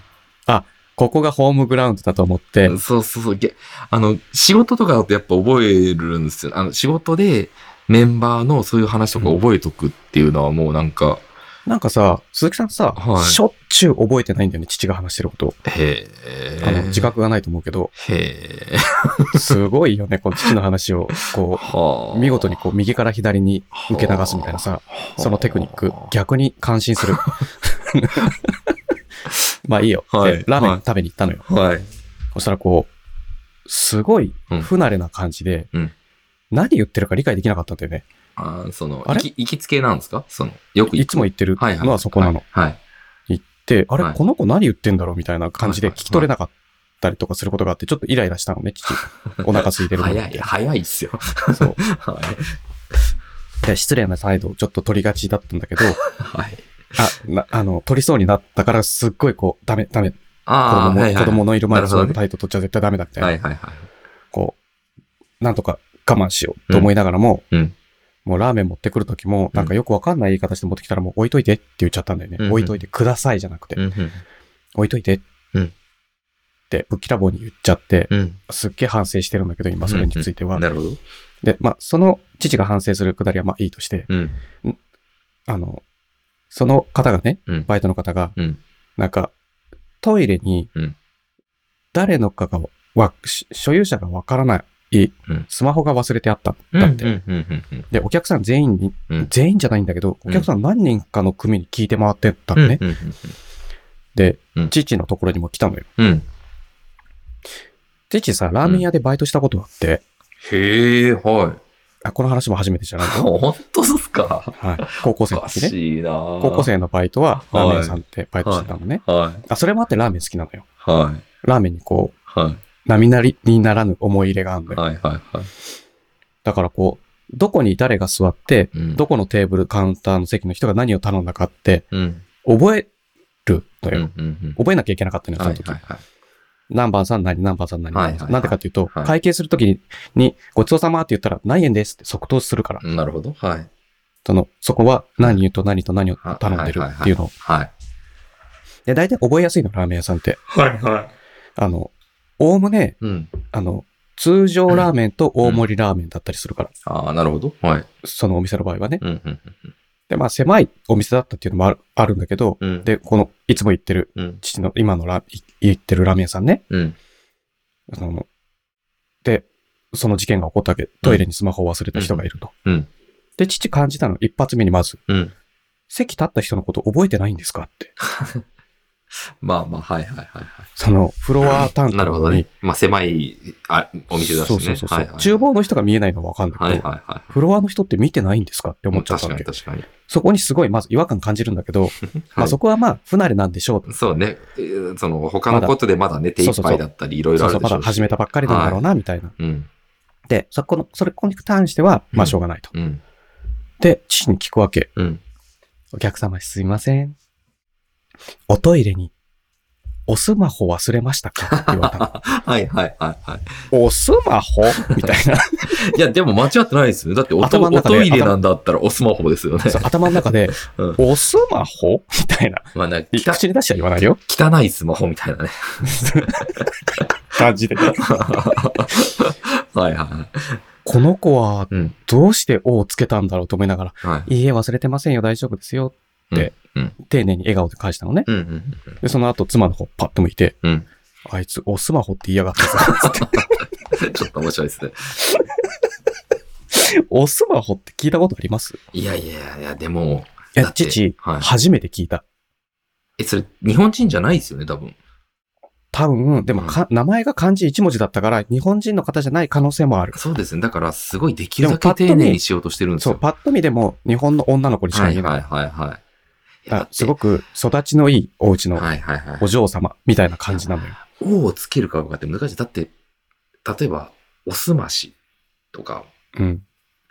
ここがホームグラウンドだと思って、そうそうそう。げあの、仕事とかだとやっぱ覚えるんですよ。あの、仕事でメンバーのそういう話とか覚えとくっていうのはもうなんか、なんかさ、鈴木さんさ、はいしょっちゅう覚えてないんだよね、父が話してること。へえ。あの、自覚がないと思うけど、へえ。すごいよね、この父の話を、こ [LAUGHS] はう、見事にこう、右から左に受け流すみたいなさ、そのテクニック、逆に感心する。[LAUGHS] まあいいよ。はいでラーメはいン食べに行ったのよ。はい。そしたらこう、すごいうん不慣れな感じで、うん何言ってるか理解できなかったんだよね。あーその、あれ？行き、行きつけなんですか？その、よく行くいつも言ってるはいはい。のはそこなの。はい。行って、あれ、はいこの子何言ってんだろうみたいな感じではいはい聞き取れなかったりとかすることがあって、ちょっとイライラしたのね、父。お腹空いてるのに早い、早いっすよ。そう。[LAUGHS] はい。で失礼な態度をちょっと取りがちだったんだけど、はい。あ、なあの、取りそうになったからすっごいこう、ダメ、ダメ。子ああ、供子供のいる前でそういう態度取っちゃ絶対ダメだみたいな。はいはいはい。こう、なんとか我慢しようと思いながらも、うんうんもうラーメン持ってくるときも、なんかよくわかんない言い方して持ってきたらもう置いといてって言っちゃったんだよね。うんうん置いといてくださいじゃなくて、うんうん置いといてってぶっきらぼうに言っちゃって、うん。すっげえ反省してるんだけど、今それについては。なるほど。で、まあ、その父が反省するくだりはまあいいとして、うん。あの、その方がね、うん。バイトの方が、うん。なんか、トイレにうん、誰のかがわ、し所有者がわからないうん、スマホが忘れてあった。だって。で、お客さん全員に、うん全員じゃないんだけど、お客さん何人かの組に聞いて回ってたのね。うん。で、うん父のところにも来たのよ。うん。父さ、ラーメン屋でバイトしたことがあって、へえ、はい。あ、この話も初めてじゃないの？本当ですか？はい。高校生の時ね。高校生のバイトは、はいラーメン屋さんってバイトしてたのね。はい。あ、それもあってラーメン好きなのよ。はい。ラーメンにこう、はい。並なりにならぬ思い入れがあるのよ。はい。はい。はい。だからこう、どこに誰が座って、うんどこのテーブル、カウンターの席の人が何を頼んだかって、うん。覚えるのよ。うん。うん。覚えなきゃいけなかったのよ、そはい。の時。はい。はい。何番さん何、何番さん何。はいはいはいなんでかっていうと、はい会計するときにに、ごちそうさまって言ったら何円ですって即答するから。なるほど。はい。その、そこは何と何と何を頼んでるっていうのを。はい。で、大体覚えやすいの、ラーメン屋さんって。はい。はい。あの、おおむね、うん。あの、通常ラーメンと大盛りラーメンだったりするから。ああ、なるほど。はい。そのお店の場合はね。うん。うん。で、まあ、狭いお店だったっていうのもあるあるんだけど、うん。で、この、いつも行ってる、うん。父の今のラ、い行ってるラーメン屋さんね。うん。その、で、その事件が起こったわけ。トイレにスマホを忘れた人がいると。うん。で、父感じたの、一発目にまず、うん。席立った人のこと覚えてないんですかって。[LAUGHS] まあまあ、はい。はい。はい。その、フロア担当なるほどにね。まあ、狭いあお店だしね。そうそうそうそう、はいはい厨房の人が見えないのはわかんないけど、はいはいはフロアの人って見てないんですかってい。思っちゃった確わけ。かに確かに。そこにすごいまず違和感感じるんだけど、[LAUGHS] まはいあそこはまあ不慣れなんでしょうと。そうね。えーその、他のことでまだ寝ていっぱいだったり、いろいろそうそう、まあるでしょうし。だ始めたばっかりなんだろうな、みたいな。うん。で、そこの、それ、に関しては、まうんあしょうがないと。うん。で、父に聞くわけ。うん。お客様すいません。おトイレに、おスマホ忘れましたか？って言われたの。[LAUGHS] はいはいはいはい。おスマホ？みたいな。[LAUGHS] いや、でも間違ってないですよね。だっておとお頭の中でトイレなんだったらおスマホですよね。そう頭の中で、[LAUGHS] うんおスマホ？みたいな。まあなんか汚口に出しては言わないよ。汚いスマホみたいなね。感じで。はいはいはい。この子は、うん。どうしておをつけたんだろうと思いながら、はい。いいえ、忘れてませんよ、大丈夫ですよ。ってうん。丁寧に笑顔で返したのね。うんうんで、その後、妻の方、パッと向いて、うん。あいつ、おスマホって言いやがったぞ。つってうん。ちょっと面白いですね。[LAUGHS] おスマホって聞いたことあります？いやいやいや、でも、いや父、はい初めて聞いた。え、それ、日本人じゃないですよね、多分。多分、でもか、名前が漢字一文字だったから、日本人の方じゃない可能性もある。そうですね。だから、すごいできるだけ丁寧にしようとしてるんですそう、よ。パッと見でも、日本の女の子にしか見えない。はいはいはいはい。すごく育ちのいいお家の。お嬢様みたいな感じなのよ。王をつけるかどうかって難しい。だって、例えば、おすましとか、うん。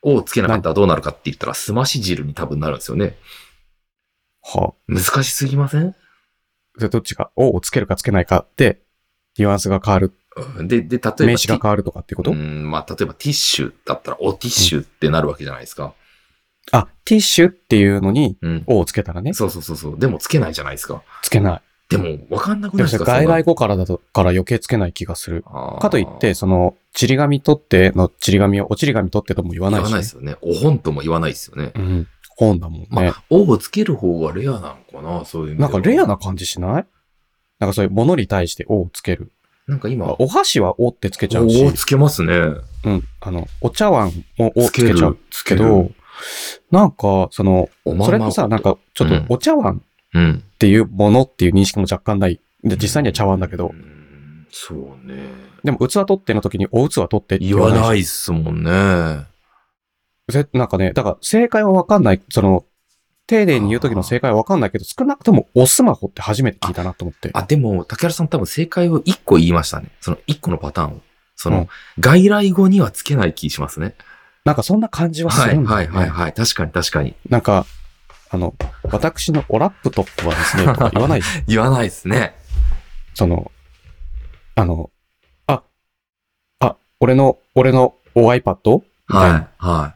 王をつけなかったらどうなるかって言ったら、すまし汁に多分なるんですよね。はあ。難しすぎません？それどっちが、おをつけるかつけないかで、ニュアンスが変わる、うんで、で、例えば、名詞が変わるとかっていうこと、うん、まあ、例えばティッシュだったら、おティッシュってなるわけじゃないですか。あ、ティッシュっていうのに、うん。おをつけたらね、そうそうそうそう。でもつけないじゃないですか。つけない。でも、わかんなくないですか？でもそれ外来語からだと、から余計つけない気がする。かかといって、、その、ちり紙取ってのちり紙を、おちり紙取ってとも言わ言ない。わないですよね。お本とも言わないですよね。うん。本だもんね。まあ、王をつける方がレアなのかな、そういう意味でなはんかレアな感じしない？なんかそういうものに対しておをつける。なんか今、お箸はおってつけちゃうしお、つけますね。うん。あの、お茶碗もおつつけちゃう。つけるけど、なんか、その、それとさ、なんか、ちょっうんとお茶碗うん。っていうものっていう認識も若干ない。で、実際には茶碗だけどう、んそうね。でも器取っての時にお器取ってって言わい。ないっすもんね。ぜなんかね、だから正解はわかんない。その、丁寧に言う時の正解はわかんないけど、少なくともおスマホって初めて聞いたなと思って。あ、でも、竹原さん多分正解を1個言いましたね。その1個のパターンを。その、うん外来語にはつけない気しますね。なんかそんな感じはすはいるんだよね。はいはいはい。確かに確かに。なんか、あの、私のおラップトップはですね、と [LAUGHS] か言わない。言わないですね。その、あの、あ、あ、俺の、俺のお iPad? みたいな、はい。は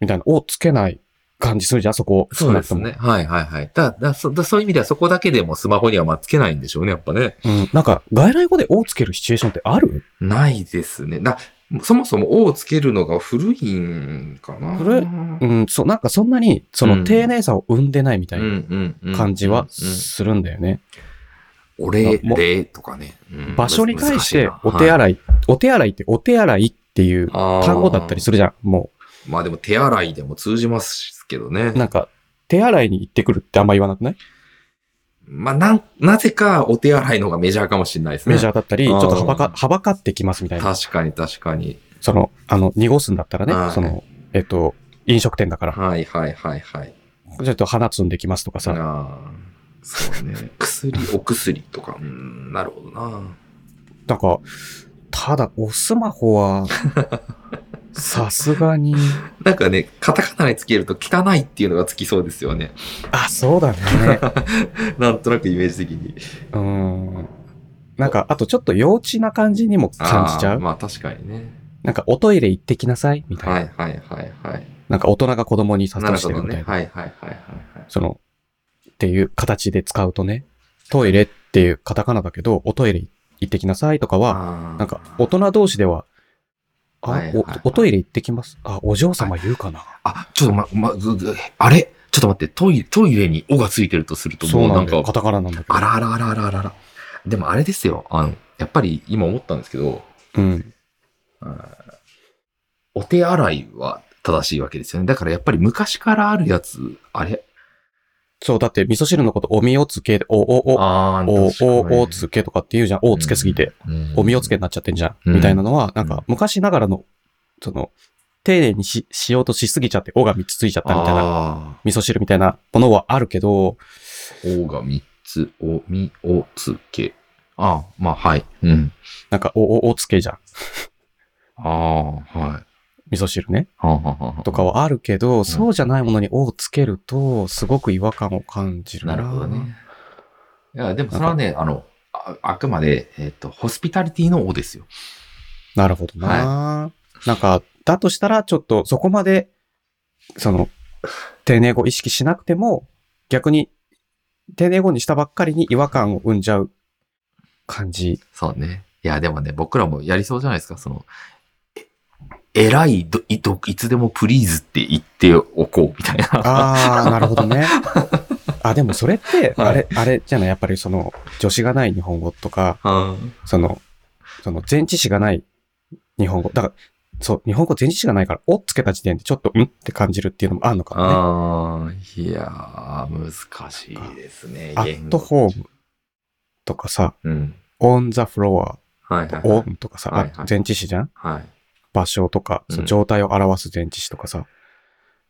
みたいな、をつけない感じするじゃん、そこ。そうですね。はいはいはい。だだそだそういう意味ではそこだけでもスマホにはまあつけないんでしょうね、やっぱね。うん。なんか、外来語でおをつけるシチュエーションってある？ないですね。だそもそも「お」をつけるのが古いんかな。古い？うん、そう、なんかそんなに、その丁寧さを生んでないみたいなな感じはうん。するんだよね。俺、もれとかね。うん。場所に対してお手はい洗い、お手洗いってお手洗いっていう単語だったりするじゃん。もまあでも手洗いでも通じますけどね。う、。なんか、手洗いに行ってくるってあんま言わなくない？まあなん、なぜかお手洗いの方がメジャーかもしれないですね。メジャーだったり、ちょっとはばか、はばかってきますみたいな。確かに確かに。その、あの、濁すんだったらね、はいその、えっと、飲食店だから、はいはいはいはい。ちょっと鼻つんできますとかさ、ああ、そうね。[LAUGHS] 薬、お薬とか。うん、なるほどな。なんか、ただ、おスマホは、[LAUGHS] さすがに、[LAUGHS] なんかね、カタカナにつけると汚いっていうのがつきそうですよね。あ、そうだね。[LAUGHS] なんとなくイメージ的に。うん。なんか、あとちょっと幼稚な感じにも感じちゃう？あーまあ確かにね。なんか、おトイレ行ってきなさい？みたいな。はいはいはいはい。なんか、大人が子供に諭なるほどね。してるみたいな。はいはいはいはいはい。その、っていう形で使うとね、トイレっていうカタカナだけど、おトイレ行ってきなさいとかは、なんか、大人同士では、あ、はいはいはいお、おトイレ行ってきます？あ、お嬢様言うかな？あ、ちょっとま、ま、あれ？ちょっと待って、トイレ、トイレに「お」がついてるとすると、もうなん。か、カタカナなんだけど。あらあらあらあらあらあら。でもあれですよ。あの、やっぱり今思ったんですけど、うん。お手洗いは正しいわけですよね。だからやっぱり昔からあるやつ、あれそう、だって味噌汁のこと、おみをつけ、お、お、お、あお、お、おつけとかって言うじゃん。おつけすぎて、おみをつけになっちゃってんじゃん。うんみたいなのは、なんうんか、昔ながらの、その、丁寧にし、しようとしすぎちゃって、おが3つついちゃったみたいな、あ味噌汁みたいなものはあるけど、ーおが3つ、お、み、おつけ。ああ、まあはい。うん。なんか、お、お、おつけじゃん。ああ、はい。味噌汁ね。とかはあるけど、そうじゃないものにおをつけると、すごく違和感を感じるなるほどね。。いや、でもそれはね、あの、ああくまで、えっ、と、ホスピタリティの「お」ですよ。なるほどな、なんか、だとしたら、ちょっとそこまで、その、丁寧語意識しなくても、逆に、丁寧語にしたばっかりに違和感を生んじゃう感じ。そうね。いや、でもね、僕らもやりそうじゃないですか。その、え、偉いど、いど、いつでもプリーズって言っておこう、みたいな。あー、なるほどね。[LAUGHS] あ、でもそれって、はいあれ、あれじゃない、やっぱりその、助詞がない日本語とか、うんその、その前置詞がない日本語。だから、そう、日本語前置詞がないから、おっつけた時点でちょっと、んって感じるっていうのもあるのかもね。ああ、いやー、難しいですね。アットホームとかさ、うん。on the floor, はいはい、はい。on とかさ、はいはいあ前置詞じゃん？はい。場所とか、状態を表す前置詞とかさ、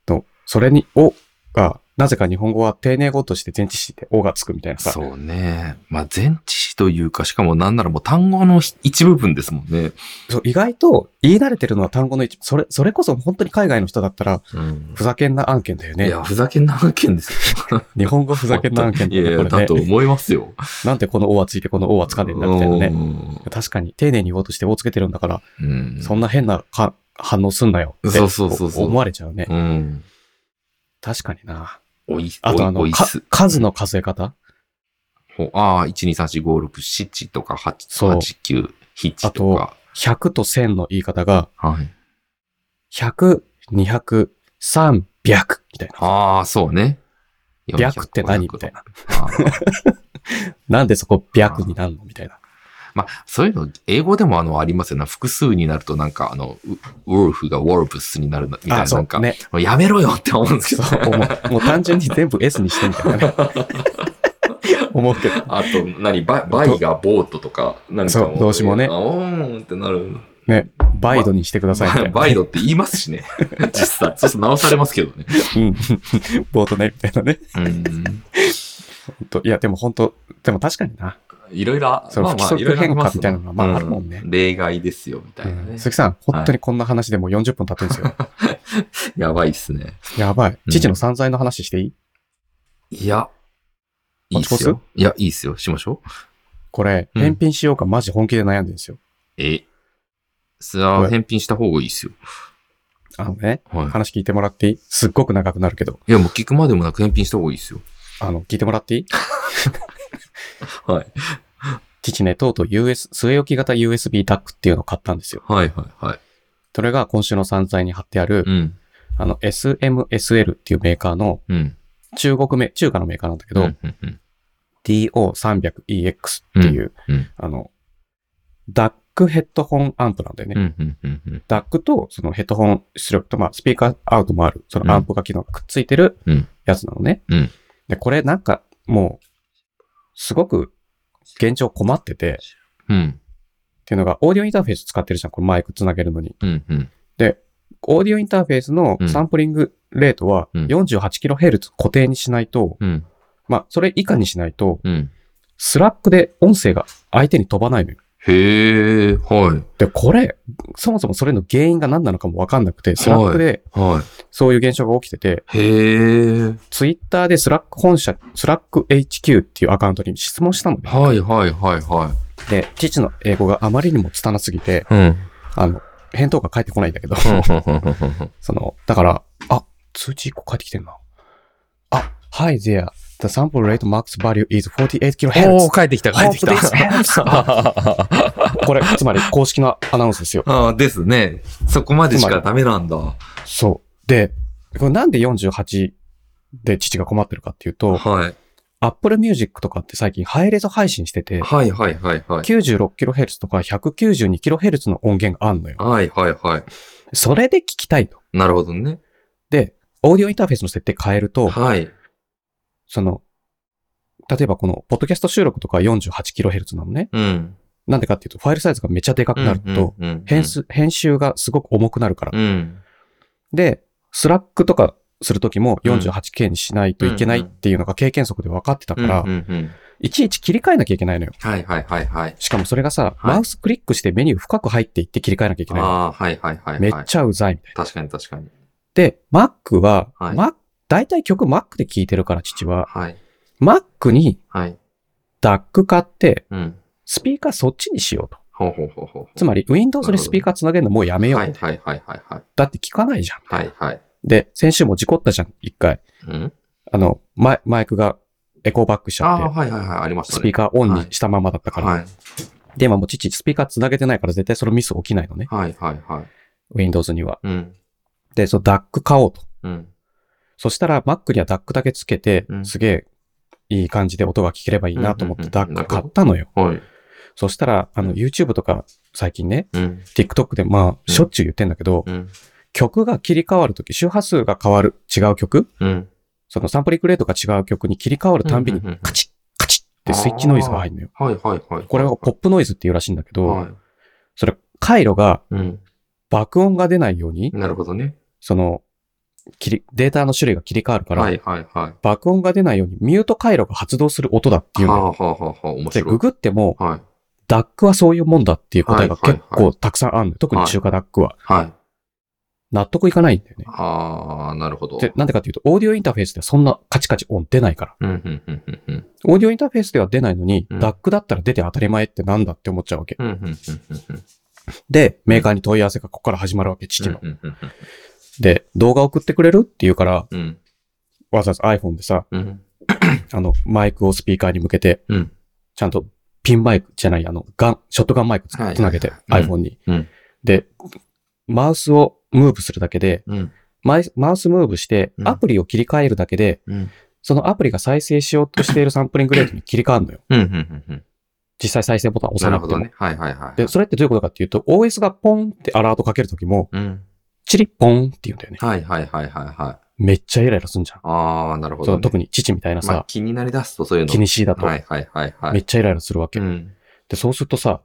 と、それに、おが、なぜか日本語は丁寧語として前置詞でおがつくみたいなさ。そうね。まあ、前置詞というか、しかもなんならもう単語の一部分ですもんね。そう意外と言い慣れてるのは単語の一、それ、それこそ本当に海外の人だったら、うん。ふざけんな案件だよね。いや、ふざけんな案件ですよ。[LAUGHS] 日本語ふざけんな案件だいやいや、よね、これね。だと思いますよ。なんでこのおはついてこのおはつかねえんだみたいなね。ね。確かに、丁寧に言おうとしておつけてるんだから、うん。そんな変なか反応すんなよって。そうそうそうそう思われちゃうね。うん。確かにな。おい、あとあの。数の数え方？ほああ、1、2、3、4、5、6、7とか8、そう8、9、7とか。100と1000の言い方が、はい。100、200、300みたいな。ああ、そうね。びゃくって何？みたいな。[LAUGHS] なんでそこびゃくになるの？みたいな。まあ、そういうの、英語でもあの、ありますよね。複数になるとなんか、あの、ウ wolf が wolves になるなみたいな、なんか、うね。もうやめろよって思うんですけど。もうもう単純に全部 S にしてみたいなね。[LAUGHS] 思うけど。あと、何 buy、buy が bought とか、なんかそう動詞もねあおーんってなる。ね、バイドにしてくださいみたいな。バイドって言いますしね。[LAUGHS] 実際。そうすると直されますけどね。うん。ボートね、みたいなね。うん。いや、でも本当でも確かにな。いろいろ、そう不規則変化みたいなのがまああるもんねう例外ですよ、みたういなねん。鈴木さん、本当にこんな話でもう40分経ってるんですよ。[LAUGHS] やばいっすね。やばい。うん父の散財の話していい？いや、いいっすよ。いや、いいっすよ。しましょう。これ、うん返品しようかマジ本気で悩んでるんですよ。え、それは返品した方がいいっすよ。あのね、はい。話聞いてもらっていい？すっごく長くなるけど、いや、もう聞くまでもなく返品した方がいいですよ。あの、聞いてもらっていい？[LAUGHS] [LAUGHS] はい。父ね、とうとう US、据え置き型 USB ダックっていうのを買ったんですよ。はいはいはい。それが今週の散財に貼ってある、うん。あの、SMSL っていうメーカーのうん。中国名、中華のメーカーなんだけど、うんうんうん DO300EX っていう、うんあの、ダックヘッドホンアンプなんだよね。うんうんうんうんダックとそのヘッドホン出力と、まあ、スピーカーアウトもある、そのアンプが機能がくっついてるうんやつなのね。うんで、これなんかもう、すごく現状困ってて、っうん。ていうのが、オーディオインターフェース使ってるじゃん、このマイクつなげるのに。うんうん。で、オーディオインターフェースのサンプリングレートはうん 48kHz 固定にしないと、うん。まあ、それ以下にしないと、うん。スラックで音声が相手に飛ばないのよ。へえ、はい。で、これ、そもそもそれの原因が何なのかもわかんなくて、スラックではそういう現象が起きてて、い。へえ。ツイッターでスラック本社、スラック HQ っていうアカウントに質問したのね。はいはいはいはで、父の英語があまりにも拙すぎて、い。うん。あの、返答が返ってこないんだけど、その、だから、あ、通知1個返ってきてんな。あ、Hi there. The sample rate max value is お 48kHz. ー、帰ってきた、帰ってき.た。[LAUGHS] これ、つまり公式のアナウンスですよ。ああ、ですね。そこまでしかダメなんだ。そう。で、これなんで48で父が困ってるかっていうと、はい。Apple Music とかって最近ハイレゾ配信してて、はいはいはいはい。96kHz とか 192kHz の音源があんのよ。はいはいはい。それで聞きたいと。なるほどね。で、オーディオインターフェースの設定変えると、はい。その、例えばこの、ポッドキャスト収録とか 48kHz なのね。うん。なんでかっていうと、ファイルサイズがめちゃでかくなると、編集、編集がすごく重くなるから。うん。で、スラックとかするときも 48K にしないといけないっていうのが経験則で分かってたから、いちいち切り替えなきゃいけないのよ。はいはいはいはい。しかもそれがさ、はいマウスクリックしてメニュー深く入っていって切り替えなきゃいけないの。ああ、はいはいはいはい。めっちゃうざいみたいな。確かに確かに。で、Mac は、はいマ大体曲 Mac で聴いてるから父は、はい。Mac にはい。DAC 買って、うん。スピーカーそっちにしようと。ほうほうほうほう。つまり Windows にスピーカーつなげるのもうやめよう。はいはいはいはいはい。だって聞かないじゃん。はいはい。で、先週も事故ったじゃん、一回。うん？あの、マイマイクがエコーバックしちああ、ゃって、はいはいはい。ありましたね。スピーカーオンにしたままだったから。はい。で、今もう父スピーカーつなげてないから絶対そのミス起きないのね。はいはいはい。Windows には。うん。で、その DAC 買おうと。うん。そしたら Mac には DAC だけつけてう、んすげえいい感じで音が聞ければいいなと思って DAC 買ったのよ。はい。そしたら、あの YouTube とか最近ね、うん。TikTok でまあしょっちゅう言ってんだけど、うん。曲が切り替わるとき、周波数が変わる違う曲うん。そのサンプリングレートが違う曲に切り替わるたんびにカチッカチッってスイッチノイズが入るのよ。はいはいはい。これをポップノイズっていうらしいんだけど、はい。それ回路がうん。爆音が出ないように、なるほどね。その、切り、データの種類が切り替わるから、はいはいはい。爆音が出ないようにミュート回路が発動する音だっていうのよ。はあはあはあはあ、面で、白い。ググっても、はい。ダックはそういうもんだっていう答えが結構たくさんあるのよ。特に中華ダックは。はい。納得いかないんだよね。ああ、なるほど。で、なんでかっていうと、オーディオインターフェースではそんなカチカチ音出ないから。うん、うん、うん、うん、うん。オーディオインターフェースでは出ないのに、うんダックだったら出て当たり前ってなんだって思っちゃうわけ。うん、うん、うん、うん。で、メーカーに問い合わせがここから始まるわけ、父の。うん、うん、で、動画送ってくれるって言うから、うん。わざわざ iPhone でさ、うん、[CLEARS THROAT] あの、マイクをスピーカーに向けて、うん。ちゃんとピンマイクじゃない、あの、ガン、ショットガンマイクつはいつなげて、はい iPhone に。うんで、マウスをムーブするだけで、うん、マイマウスムーブしてう、んアプリを切り替えるだけで、うん。そのアプリが再生しようとしているサンプリングレートに切り替わるのよ。うん、うん、うん。実際再生ボタン押さなくても。なるほどね。はい、はい、はい。で、それってどういうことかっていうと、OS がポンってアラートかけるときも、うん。チリッポンって言うんだよね。はい、はい、はい、はい、はい。めっちゃイライラすんじゃん。ああ、なるほど、ね。その特に父みたいなまあさ、気になりだすとそういうの。気にしいだと、はい、はい、はい、はい。めっちゃイライラするわけ。うん。で、そうするとさ、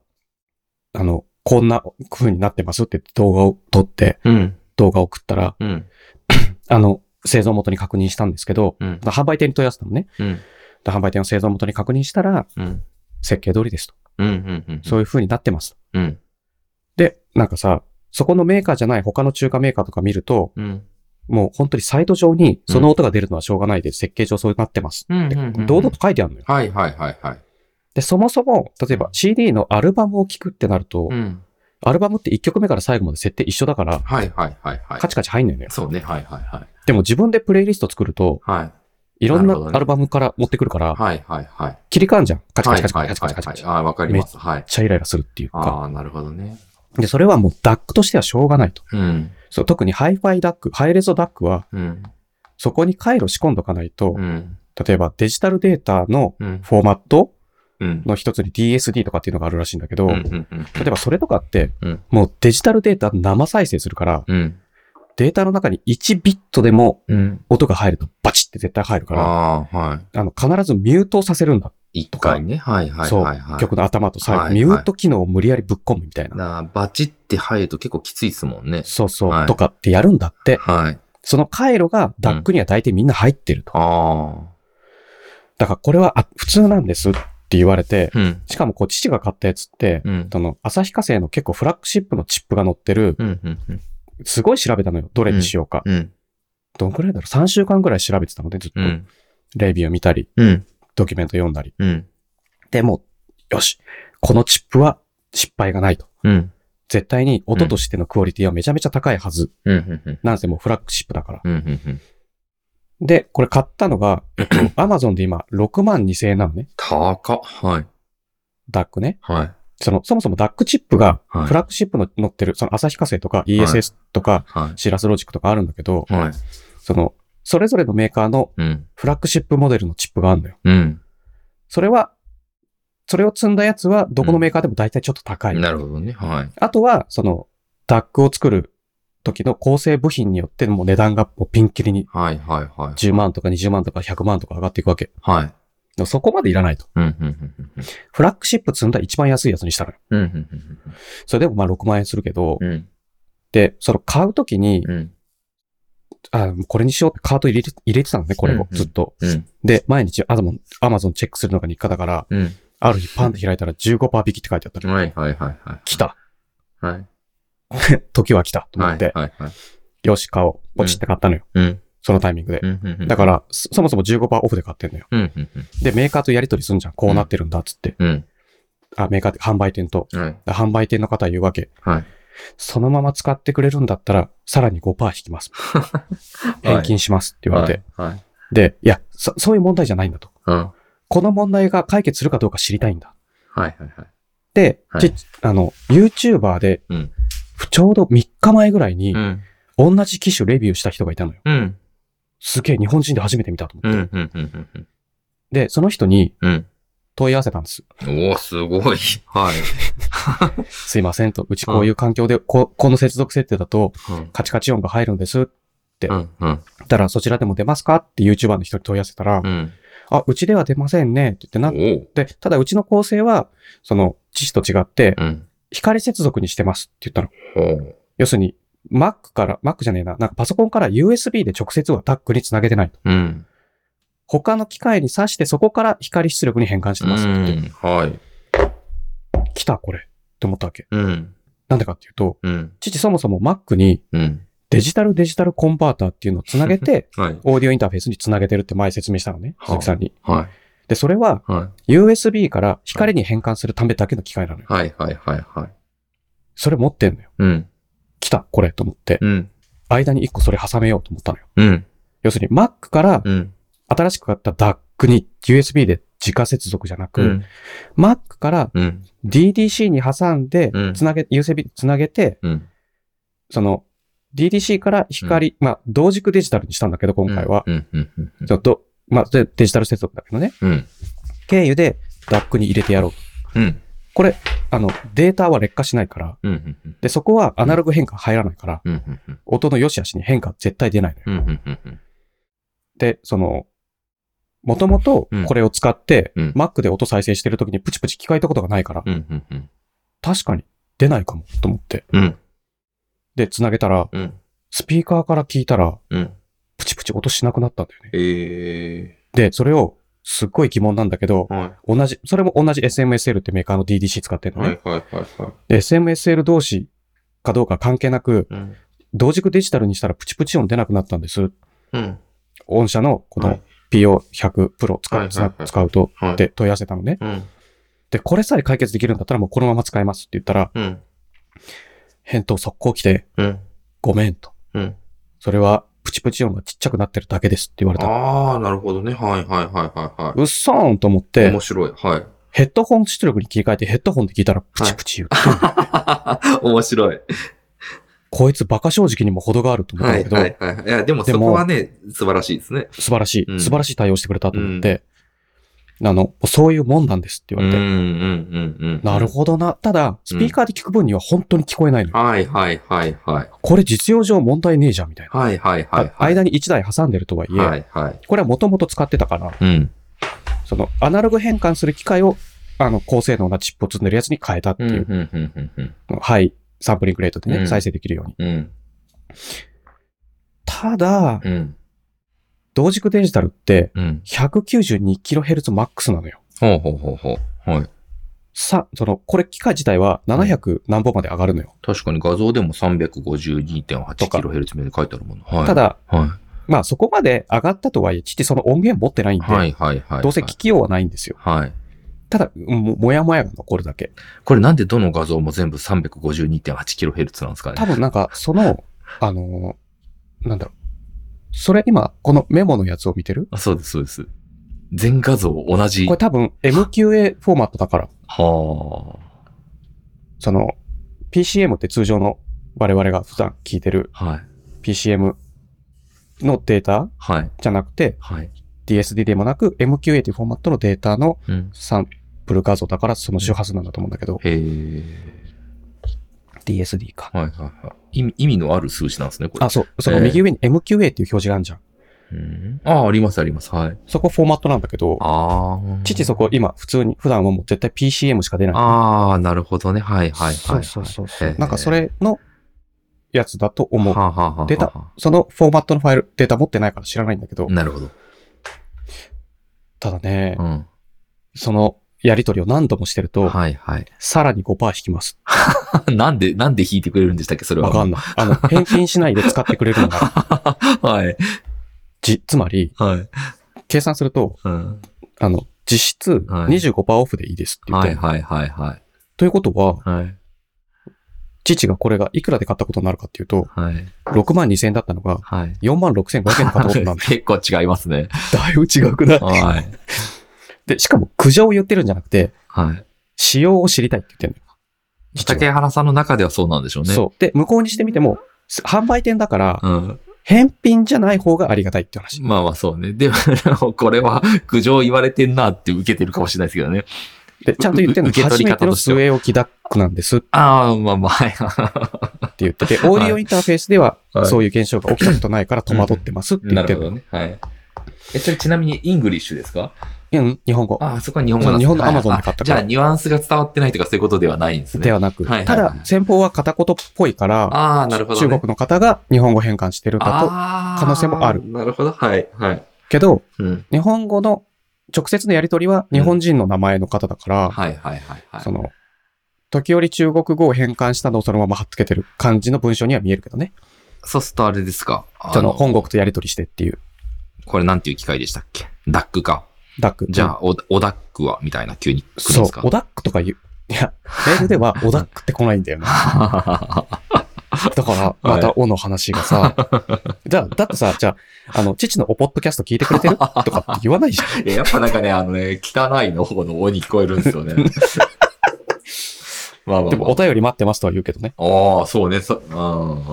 あの、こんな風になってますって動画を撮って、うん。動画を送ったら、うん。[CLEARS THROAT] あの、製造元に確認したんですけど、うん。販売店に問い合わせたのね。うん。で販売店の製造元に確認したら、うん。設計通りですと。うん。うん。うん。そういう風になってます。うん。で、なんかさ、そこのメーカーじゃない他の中華メーカーとか見ると、うん。もう本当にサイト上にその音が出るのはしょうがないで、設計上そうなってます。堂々と書いてあるのよ。はい、はい、はい、はい。で、そもそも、例えば CD のアルバムを聴くってなると、うん。アルバムって1曲目から最後まで設定一緒だから、はいはいはいはい。カチカチ入んのよ。そうね。はいはいはい。でも自分でプレイリスト作ると、はい。いろんなアルバムから持ってくるから、はいはいはい。切り替わんじゃん。カチカチカチはいカチカチカチカチ。ああ、わかります。はい。ちゃイライラするっていうか。ああ、なるほどね。で、それはもう DAC としてはしょうがないと。うん。そう特にハイファイ DAC、ハイレゾ DAC は、うん。そこに回路仕込んどかないと、うん。例えばデジタルデータのうん。フォーマットうん。の一つに DSD とかっていうのがあるらしいんだけど。例えばそれとかって、うんもうデジタルデータ生再生するから、うん。データの中に1ビットでもうん。音が入るとバチって絶対入るから。あの、必ずミュートをさせるんだ。一回ね。はいはいはいはい。曲の頭と最後、はいはいミュート機能を無理やりぶっ込むみたいな。なバチって入ると結構きついですもんね。そうそう、はいとかってやるんだって。はい。その回路が DAC には大体みんな入ってると。あだからこれはあ普通なんですって言われて、あ。うん。しかもこう父が買ったやつって、うん。その、旭化成の結構フラッグシップのチップが載ってる、うん。うん。うんすごい調べたのよ。どれにしようか。うん。どんくらいだろう ?3 週間くらい調べてたので、ずっと。うん。レビュー見たり、うん。ドキュメント読んだり。うん。でもう、よし。このチップは失敗がないと。うん。絶対に音としてのクオリティはめちゃめちゃ高いはず。うん。うん。なんせもうフラッグシップだから。うん。うん。で、これ買ったのが、えっと、アマゾンで今6万2千円なのね。高っ。はい。ダックね。はい。その、そもそもダックチップが、はいフラッグシップの乗ってる、その旭化成とか ESS とか、はい。シラスロジックとかあるんだけど、はい。その、それぞれのメーカーのうん。フラッグシップモデルのチップがあるのよ。うん。それは、それを積んだやつは、どこのメーカーでも大体ちょっと高い。なるほどね。はい。あとは、その、ダックを作る時の構成部品によってもう値段がもうピンキリにはい。はい。はい。10万とか20万とか100万とか上がっていくわけ。はい。でもそこまでいらないと。うん。うん。うん。フラッグシップ積んだ一番安いやつにしたのよ。うん。うん。それでもまあ6万円するけど、うん。で、その買う時に、うん。あ、これにしようってカート入れて、入れてたのね、これをうんうんずっと。うん。で、毎日アマゾン、アマゾンチェックするのが日課だから、うん。ある日パンって開いたら15%引きって書いてあったの。はい。はい。はい。はい。来た。はい。[LAUGHS] 時は来た。と思はい。って、はい。はい。よし、買おう。ポチって買ったのよ。うん。そのタイミングで。うん。だから、そそもそも15%オフで買ってんのよ。うん。うん。で、メーカーとやり取りすんじゃん。こうなってるんだ、っつって。うん。あ、メーカーって販売店と。はい。販売店の方は言うわけ。はい。そのまま使ってくれるんだったら、さらに5%引きます。[LAUGHS] 返金しますって言われて。はい。で、いやそ、そういう問題じゃないんだと。うん。この問題が解決するかどうか知りたいんだ。はい。はい。はい。で、はいじあの、YouTuber で、うんちょうど3日前ぐらいにう、ん。同じ機種レビューした人がいたのよ。うん。すげえ、日本人で初めて見たと思って。うん。うん。うん。うん。で、その人にうん。問い合わせたんです。おー、すごい。はい。[LAUGHS] すいませんと。うちこういう環境で、ここの接続設定だと、うん。カチカチ音が入るんです。うん。うん。たら、そちらでも出ますかって YouTuber の人に問い合わせたら、うん。あ、うちでは出ませんね。って言ってなっ。て、ただうちの構成は、その、機種と違って、うん。光接続にしてますって言ったの。ほう。要するに、Mac から、Mac じゃねえな、なんかパソコンから USB で直接は DAC につなげてないと。うん。他の機械に挿してそこから光出力に変換してますってはい。来たこれって思ったわけ。うん。なんでかっていうと、うん。父そもそも Mac にうん。デジタルデジタルコンバーターっていうのをつなげて、[LAUGHS] はい。オーディオインターフェースにつなげてるって前説明したのね、はあ鈴木さんに。はい。で、それはは USB から光に変換するためだけの機械なのよ。い。はい。はい。はい。はい。それ持ってんのよ。うん。来たこれと思って、うん。間に一個それ挟めようと思ったのよ。うん。要するに Mac からうん。新しく買った DAC に USB で直接続じゃなく、うん。Mac からうん。DDC に挟んでうん、つなげ、USB つなげて、うん。その、DDC から光、まあ、同軸デジタルにしたんだけど、今回は。ちょっと、まあ、でデジタル接続だけどね。うん。経由で DAC に入れてやろう。うん。これ、あの、データは劣化しないから、うん。で、そこはアナログ変化入らないから。音の良し悪しに変化絶対出ない。で、その、もともとうんこれを使って、うん Mac で音再生してる時にプチプチ聞かれたことがないから、うん。うん。うん。確かに出ないかもと思って。うん。で、繋げたら、うん。スピーカーから聞いたら、うん。プチプチ音しなくなったんだよね。えで、それを、すっごい疑問なんだけど、同じ、それも同じ SMSL ってメーカーの DDC 使ってるい。のね。はい。はい。はい。はい。で、SMSL 同士かどうか関係なく、うん。同軸デジタルにしたらプチプチ音出なくなったんです。うん。御社のこのはい PO100 プロ使う,、はいはいはい使うと、はいって問い合わせたのね。うん。で、これさえ解決できるんだったらもうこのまま使えますって言ったら、うん。返答速攻来て、うん。ごめんと。うん。それは、プチプチ音がちっちゃくなってるだけですって言われた。ああ、なるほどね。はいはいはいはいはうっそーんと思っい。て面、白い。はい。ヘッドホン出力に切り替えてヘッドホンで聞いたらプチプチ言ってる、[LAUGHS] 面白い。こいつバカ正直にも程があると思ったんだけど、はいはいはい。いや、でもでもそこはね、素晴らしいですね。素晴らしい、うん素晴らしい対応してくれたと思って、あの、そういうもんなんですって言われて、うんうんうんうん。なるほどな。ただ、スピーカーで聞く分には本当に聞こえないのよ。はいはいはいはい。これ実用上問題ねえじゃんみたいな。はいはいはいはい。間に1台挟んでるとはいえ、はいはい。これはもともと使ってたから、うん。そのアナログ変換する機械を、あの、高性能なチップを積んでるやつに変えたってうんいう、うんうんうんうん。ハイサンプリングレートでね、うん再生できるように。うん。ただ、うん。同軸デジタルってうん。192kHz マックスなのよ。ほうほうほうほう。はい。さ、その、これ機械自体は700何本まで上がるのよ。確かに画像でも 352.8kHz まで書いてあるもの。はい。た、だ、はまあそこまで上がったとはいえ、父その音源持ってないんい。で、はいはいはい。どうせ聞きようはないんですよ。はい。ただ、ももやもやが残るだけ。これなんでどの画像も全部 352.8kHz なんですかね？多分なんか、その、あのーなんだろう。それ今、このメモのやつを見てる？あそうです、そうです。全画像同じ。これ多分 MQA フォーマットだから、はその、PCM って通常の我々が普段聞いてるあ。はい。PCM のデータはい。じゃなくて、はい。DSD でもなく MQA というフォーマットのデータのうん。プル画像だからその周波数なんだと思うんだけど、へえ。DSD か。はいはいはい。意味、意味のある数字なんですね、これ。あ、そう。その右上に MQA っていう表示があるじゃん。うん。ああ、ありますあります。はい。そこフォーマットなんだけど、ああ。父そこ今普通に、普段はもう絶対 PCM しか出ない。ああ、なるほどね。はいはいはい。そうそうそうなんかそれのやつだと思う。はあはあはデータそのフォーマットのファイル、データ持ってないから知らないんだけど、なるほど。ただね、うん。そのやりとりを何度もしてると、はいはい。さらに5%引きます。[LAUGHS] なんで、なんで弾いてくれるんでしたっけそれは。わかんない。あの、[LAUGHS] 返金しないで使ってくれるのが、[LAUGHS] はい。じ、つまり、はい。計算すると、うん。あの、実質はい25%オフでいいですって言って、はいはいはいはい。ということは、はい。父がこれがいくらで買ったことになるかっていうと、はい。6万2000円だったのが、はい。4万6500円で買ったことになる。結構違いますね。だいぶ違うくない？はい。で、しかも苦情を言ってるんじゃなくて、はい。仕様を知りたいって言ってるのよ。竹原さんの中ではそうなんでしょうね。そう。で、向こうにしてみても、す販売店だから、うん。返品じゃない方がありがたいって話。まあまあそうね。でも、[LAUGHS] これは苦情言われてんなって受けてるかもしれないですけどね。で、ちゃんと言ってるの受け取り方としては据え置き DAC なんですってああ、まあまあ、はい。言ってて、オーディオインターフェースでははいそういう現象が起きたことないから戸惑ってますって言ってる。なるほどね。はい。え、それちなみに English ですか？うん、日本語ああ、そこは日本語なんですね日本のはい Amazon で買ったからあじゃあ、ニュアンスが伝わってないとかそういうことではないんですね。ではなく、はいはいただ先方は片言っぽいから、ああ、なるほど、ね。中国の方が日本語変換してるかあー可能性もあるなるほど。はい。はい。と、けど、うん。日本語の直接のやり取りは日本人の名前の方だから、はいはいはいはい。その、時折中国語を変換したのをそのまま貼っつけてる感じの文章には見えるけどね。そうするとあれですか。あその本国とやり取りしてっていう、これなんていう機械でしたっけ？ダックか。ダック。じゃあ、オオダックはみたいな急に来るんそうですか、オダックとか言う。いや、メールではオダックって来ないんだよね。[LAUGHS] だから、またオの話がさ、[LAUGHS] じゃあ、だってさ、じゃあ、あの、父のおポッドキャスト聞いてくれてる？[LAUGHS] とかって言わないじゃん。いややっぱなんかね、あのね、汚いの方の「お」に聞こえるんですよね。まあまあ、まあ。でも、お便り待ってますとは言うけどね。ああ、そうね、そ、うん。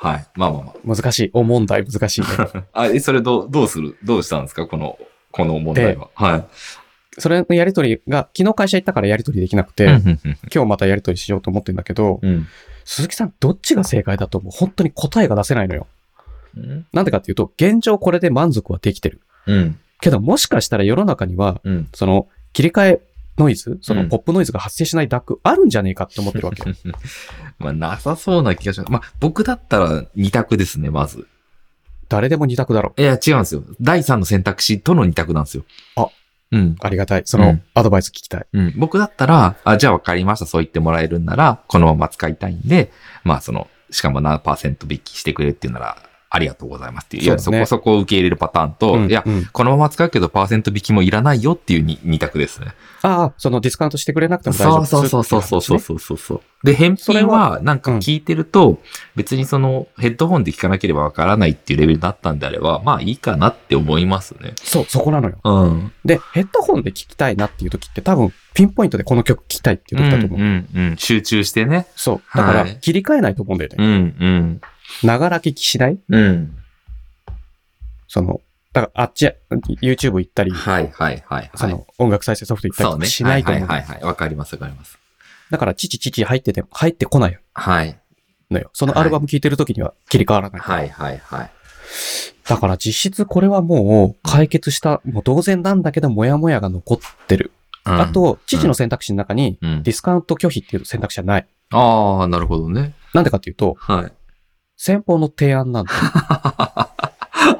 はい。まあまあま難しい。お問題難しいね。あ。あ、え、それどう、どうする？どうしたんですか？この、この問題は。はい。それのやり取りが、昨日会社行ったからやり取りできなくて、うん今日またやり取りしようと思ってんだけど、うん鈴木さん、どっちが正解だと思う本当に答えが出せないのよ。うん。なんでかっていうと、現状これで満足はできてる。うん。けど、もしかしたら世の中には、うん。その、切り替えノイズ、そうのんポップノイズが発生しないダックあるんじゃねえかって思ってるわけよ。[LAUGHS] まあ、なさそうな気がします。まあ、僕だったら二択ですね、まず。誰でも二択だろう。いや、違うんですよ。第三の選択肢との二択なんですよ。あ。うん。ありがたい。そうのん、アドバイス聞きたい。うん。僕だったら、あ、じゃあ分かりました。そう言ってもらえるんなら、このまま使いたいんで、まあその、しかも何パーセント引きしてくれっていうなら、ありがとうございますっていう。いや、そこそこを受け入れるパターンと、いや、うんうんこのまま使うけどパーセント引きもいらないよっていうに二択ですね。ああ、そのディスカウントしてくれなくても大丈夫そうですそうそうそうそうそうそうそう。で、返品ははなんか聞いてると、別にそのヘッドホンで聞かなければわからないっていうレベルだったんであれば、まあいいかなって思いますね。そう、そこなのよ。うん。で、ヘッドホンで聞きたいなっていう時って多分、ピンポイントでこの曲聞きたいっていう時だと思う。うんうんうん。集中してね。そう。だからはい、切り替えないと思うんだよね。うんうん。ながら聞きしない？うん。その、だからあっち、YouTube 行ったり、はいはいはいはい。その音楽再生ソフト行ったりそうね。とかしないと思う。はいはいはいはい。わかりますわかります。だから、父父入ってても、入ってこないはい。のよ。そのアルバム聴いてる時には切り替わらない。はいはいはい。だから実質これはもう解決した、もう同然なんだけど、もやもやが残ってる。うんあ、と、父の選択肢の中に、うんディスカウント拒否っていう選択肢はない。ああ、なるほどね。なんでかっていうと、はい。先方の提案なんだよ。[LAUGHS]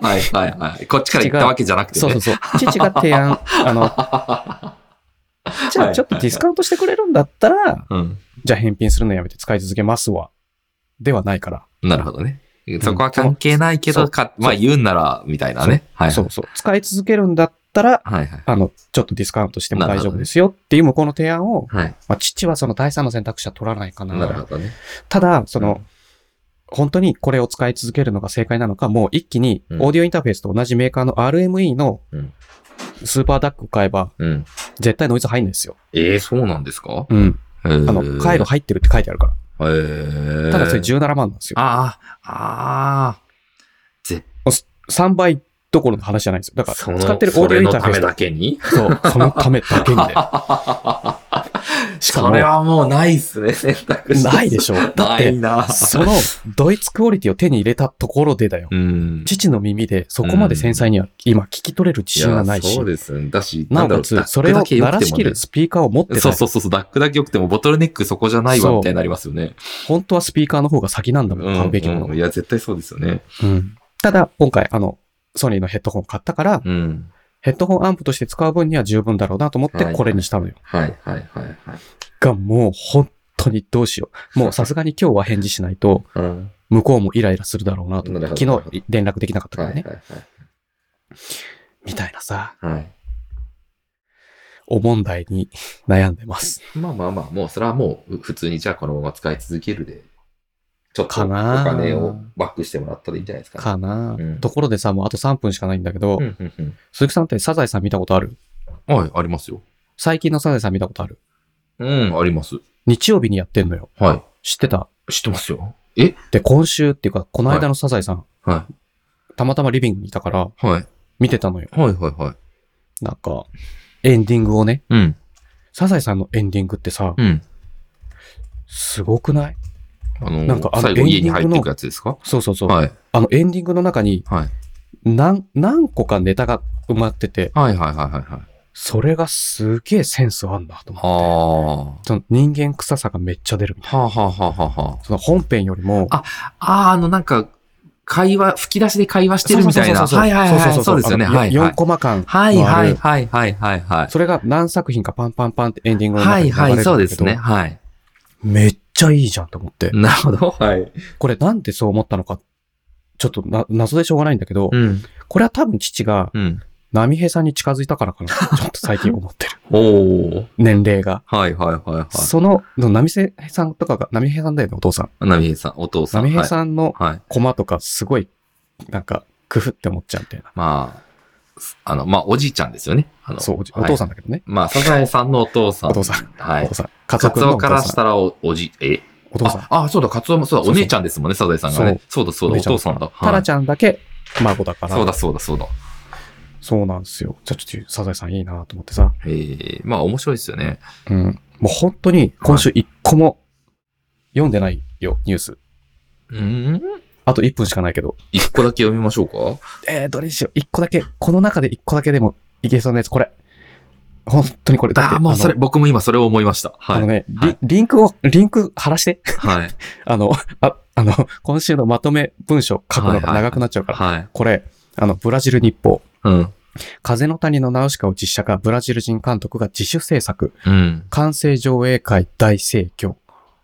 はいはいはい。こっちから言ったわけじゃなくてね。そうそうそう。父が提案、あの、[LAUGHS] じゃあちょっとディスカウントしてくれるんだったら、うん。じゃあ返品するのやめて使い続けますわ。ではないから。なるほどね。そこは関係ないけど、そうか、まあ言うんなら、みたいなね。はい。そうそう。使い続けるんだったら、はいはい。あの、ちょっとディスカウントしても大丈夫ですよっていう向こうの提案を、はい。まあ、父はその第三の選択肢は取らないかな。なるほどね。ただ、その、本当にこれを使い続けるのが正解なのか、もう一気にうんオーディオインターフェースと同じメーカーの RME のうんスーパーダックを買えば、うん。絶対ノイズ入んないですよ。ええそうなんですか？うん。ああの、回路入ってるって書いてあるから。ええただそれ17万なんですよ。ああ、ああ。ぜ、3倍どころの話じゃないんですよ。だから、使ってるオーディオインターフェースそれのためだけに？そう、そのためだけにね。[LAUGHS] しかもそれはもうないっすね、選択肢。ないでしょ。だって、な。そのドイツクオリティを手に入れたところでだよ。うん。父の耳でそこまで繊細には今聞き取れる自信がないしやそう、ですね。だし、なおかつ、それを鳴らしきるスピーカーを持ってない。そうそうそうそう、ダックだけ良くてもボトルネックそこじゃないわ、みたいになりますよね。本当はスピーカーの方が先なんだもん、買うべきものうんうんいや、絶対そうですよね。うんただ、今回、あの、ソニーのヘッドホンを買ったから、うん。ヘッドホンアンプとして使う分には十分だろうなと思ってはいこれにしたのよ。はい、はい、はい、はい。が、もう本当にどうしよう。もうさすがに今日は返事しないと、うん。向こうもイライラするだろうなと思って。昨日連絡できなかったかはい、らはいね。、みたいなさ、はい。はい。お問題に悩んでます。まあまあまあ、もうそれはもう普通にじゃあこのまま使い続けるで、ちょっとおかな金をバックしてもらったらいいんじゃないですか、ね。かな、うんところでさ、もうあと3分しかないんだけど、うん、うん、うん。鈴木さんってサザエさん見たことある？はい、ありますよ。最近のサザエさん見たことある？うん、あります。日曜日にやってんのよ。は知ってた？い。知ってますよ。え？で、今週っていうか、この間のサザエさん、はたまたまリビングにいたから、い。はい。見てたのよ。はい、はい、はい。なんか、エンディングをね、うん。サザエさんのエンディングってさ、うん。すごくない？あの、なんかあの最後家に入っていくやつですか？そうそうそう。はい。あのエンディングの中にはい。何、何個かネタが埋まってて、はい、はい、はい、はいはい。それがすげえセンスあんなと思って。はその人間臭さがめっちゃ出るみたいあ。はあ、はあ、はあ、はあ。な。その本編よりも、あああ、あの、なんか、会話、吹き出しで会話してるみたいな。そうそうそうそうはいはいはい。そうですよね。あのはい。はい4コマ間のあはいるはいはいはいはいはい。それが何作品かパンパンパンってエンディングの中はいに流れるんだけど、はい、そうですね。はい。めっちゃいいじゃんと思って。なるほど。はい。これなんでそう思ったのか、ちょっとな謎でしょうがないんだけど、うん。これは多分父がうん。波平さんに近づいたからかな。[LAUGHS] ちょっと最近思ってる。おー。年齢が。はいはいはいはい。その、波平さんとかが、波平さんだよね、お父さん。波平さん、お父さん。波平さんのはい。はい。コマとかすごい、なんか、工夫って思っちゃうみたいな。まあ、あの、まあ、おじいちゃんですよね。あのそう、おじはいお父さんだけどね。まあ、サザエさんのお父さん。お父さん。はいお父。さん。カツカツオからし。たらお、おじ、え？お父さん。あ、あ、そうだ、カツオもそうだ、お姉ちゃんですもんね、サザエさんがね。そうだ、そうだ、お父さんだ。タラゃちゃんだけ孫だから。そうだ、そうだ、そうだ。そうなんですよ。じゃあちょっとサザエさんいいなと思ってさ。ええまあ、面白いですよね。うん。もう本当に今週一個も読んでないよ、ニュース。うんあと1分しかないけど。一個だけ読みましょうか？えー、どれにしよう。一個だけ。この中で一個だけでもいけそうなやつ、これ。本当にこれ。だって、あ、もうそれ、の僕も今それを思いました。はい。あのね、はいリ、リンクを、リンク貼らして。はい。[LAUGHS] あの、あ、あの、今週のまとめ文章書くのが長くなっちゃうから。はい。これ、あの、ブラジル日報。うん。風の谷のナウシカを実写化、ブラジル人監督が自主制作、うん。完成上映会大盛況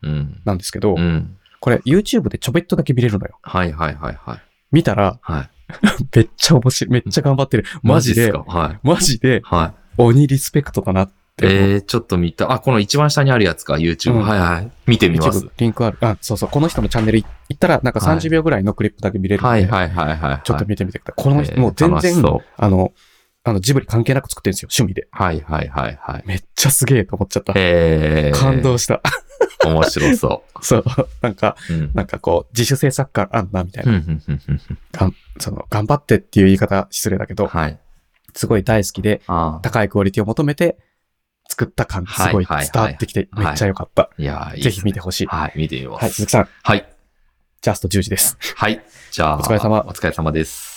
うん。なんですけど、うん。これ YouTube でちょびっとだけ見れるのよ。はいはいはいはい。見たら、はい。[LAUGHS] めっちゃ面白い、めっちゃ頑張ってる。マジでっす、か？はい。マジで、はい。鬼リスペクトだなって。えー、ちょっと見た。あ、この一番下にあるやつか、YouTube。うんはいはい。見てみます。リンクある。あ、そうそう。この人のチャンネル行ったら、なんかはい30秒ぐらいのクリップだけ見れるはいはいはいはいはい。ちょっと見てみてください。この人、えーもう全然、あの、あの、ジブリ関係なく作ってるんですよ、趣味で。はいはいはいはい。めっちゃすげえと思っちゃった。えー、感動した。面白そ [LAUGHS] そう。なんか、う。うん。なんかこう、自主制作感あんな、みたいな。がんその、頑張ってっていう言い方失礼だけど、はい。すごい大好きで。高いクオリティを求めて作った感、すごい伝わってきて、はいめっちゃ良かった。いやぜひ見てほしい。はい、見てみます。はい、鈴木さん、はい。ジャスト10時です。はい。じゃあ、お疲れ様お疲れ様です。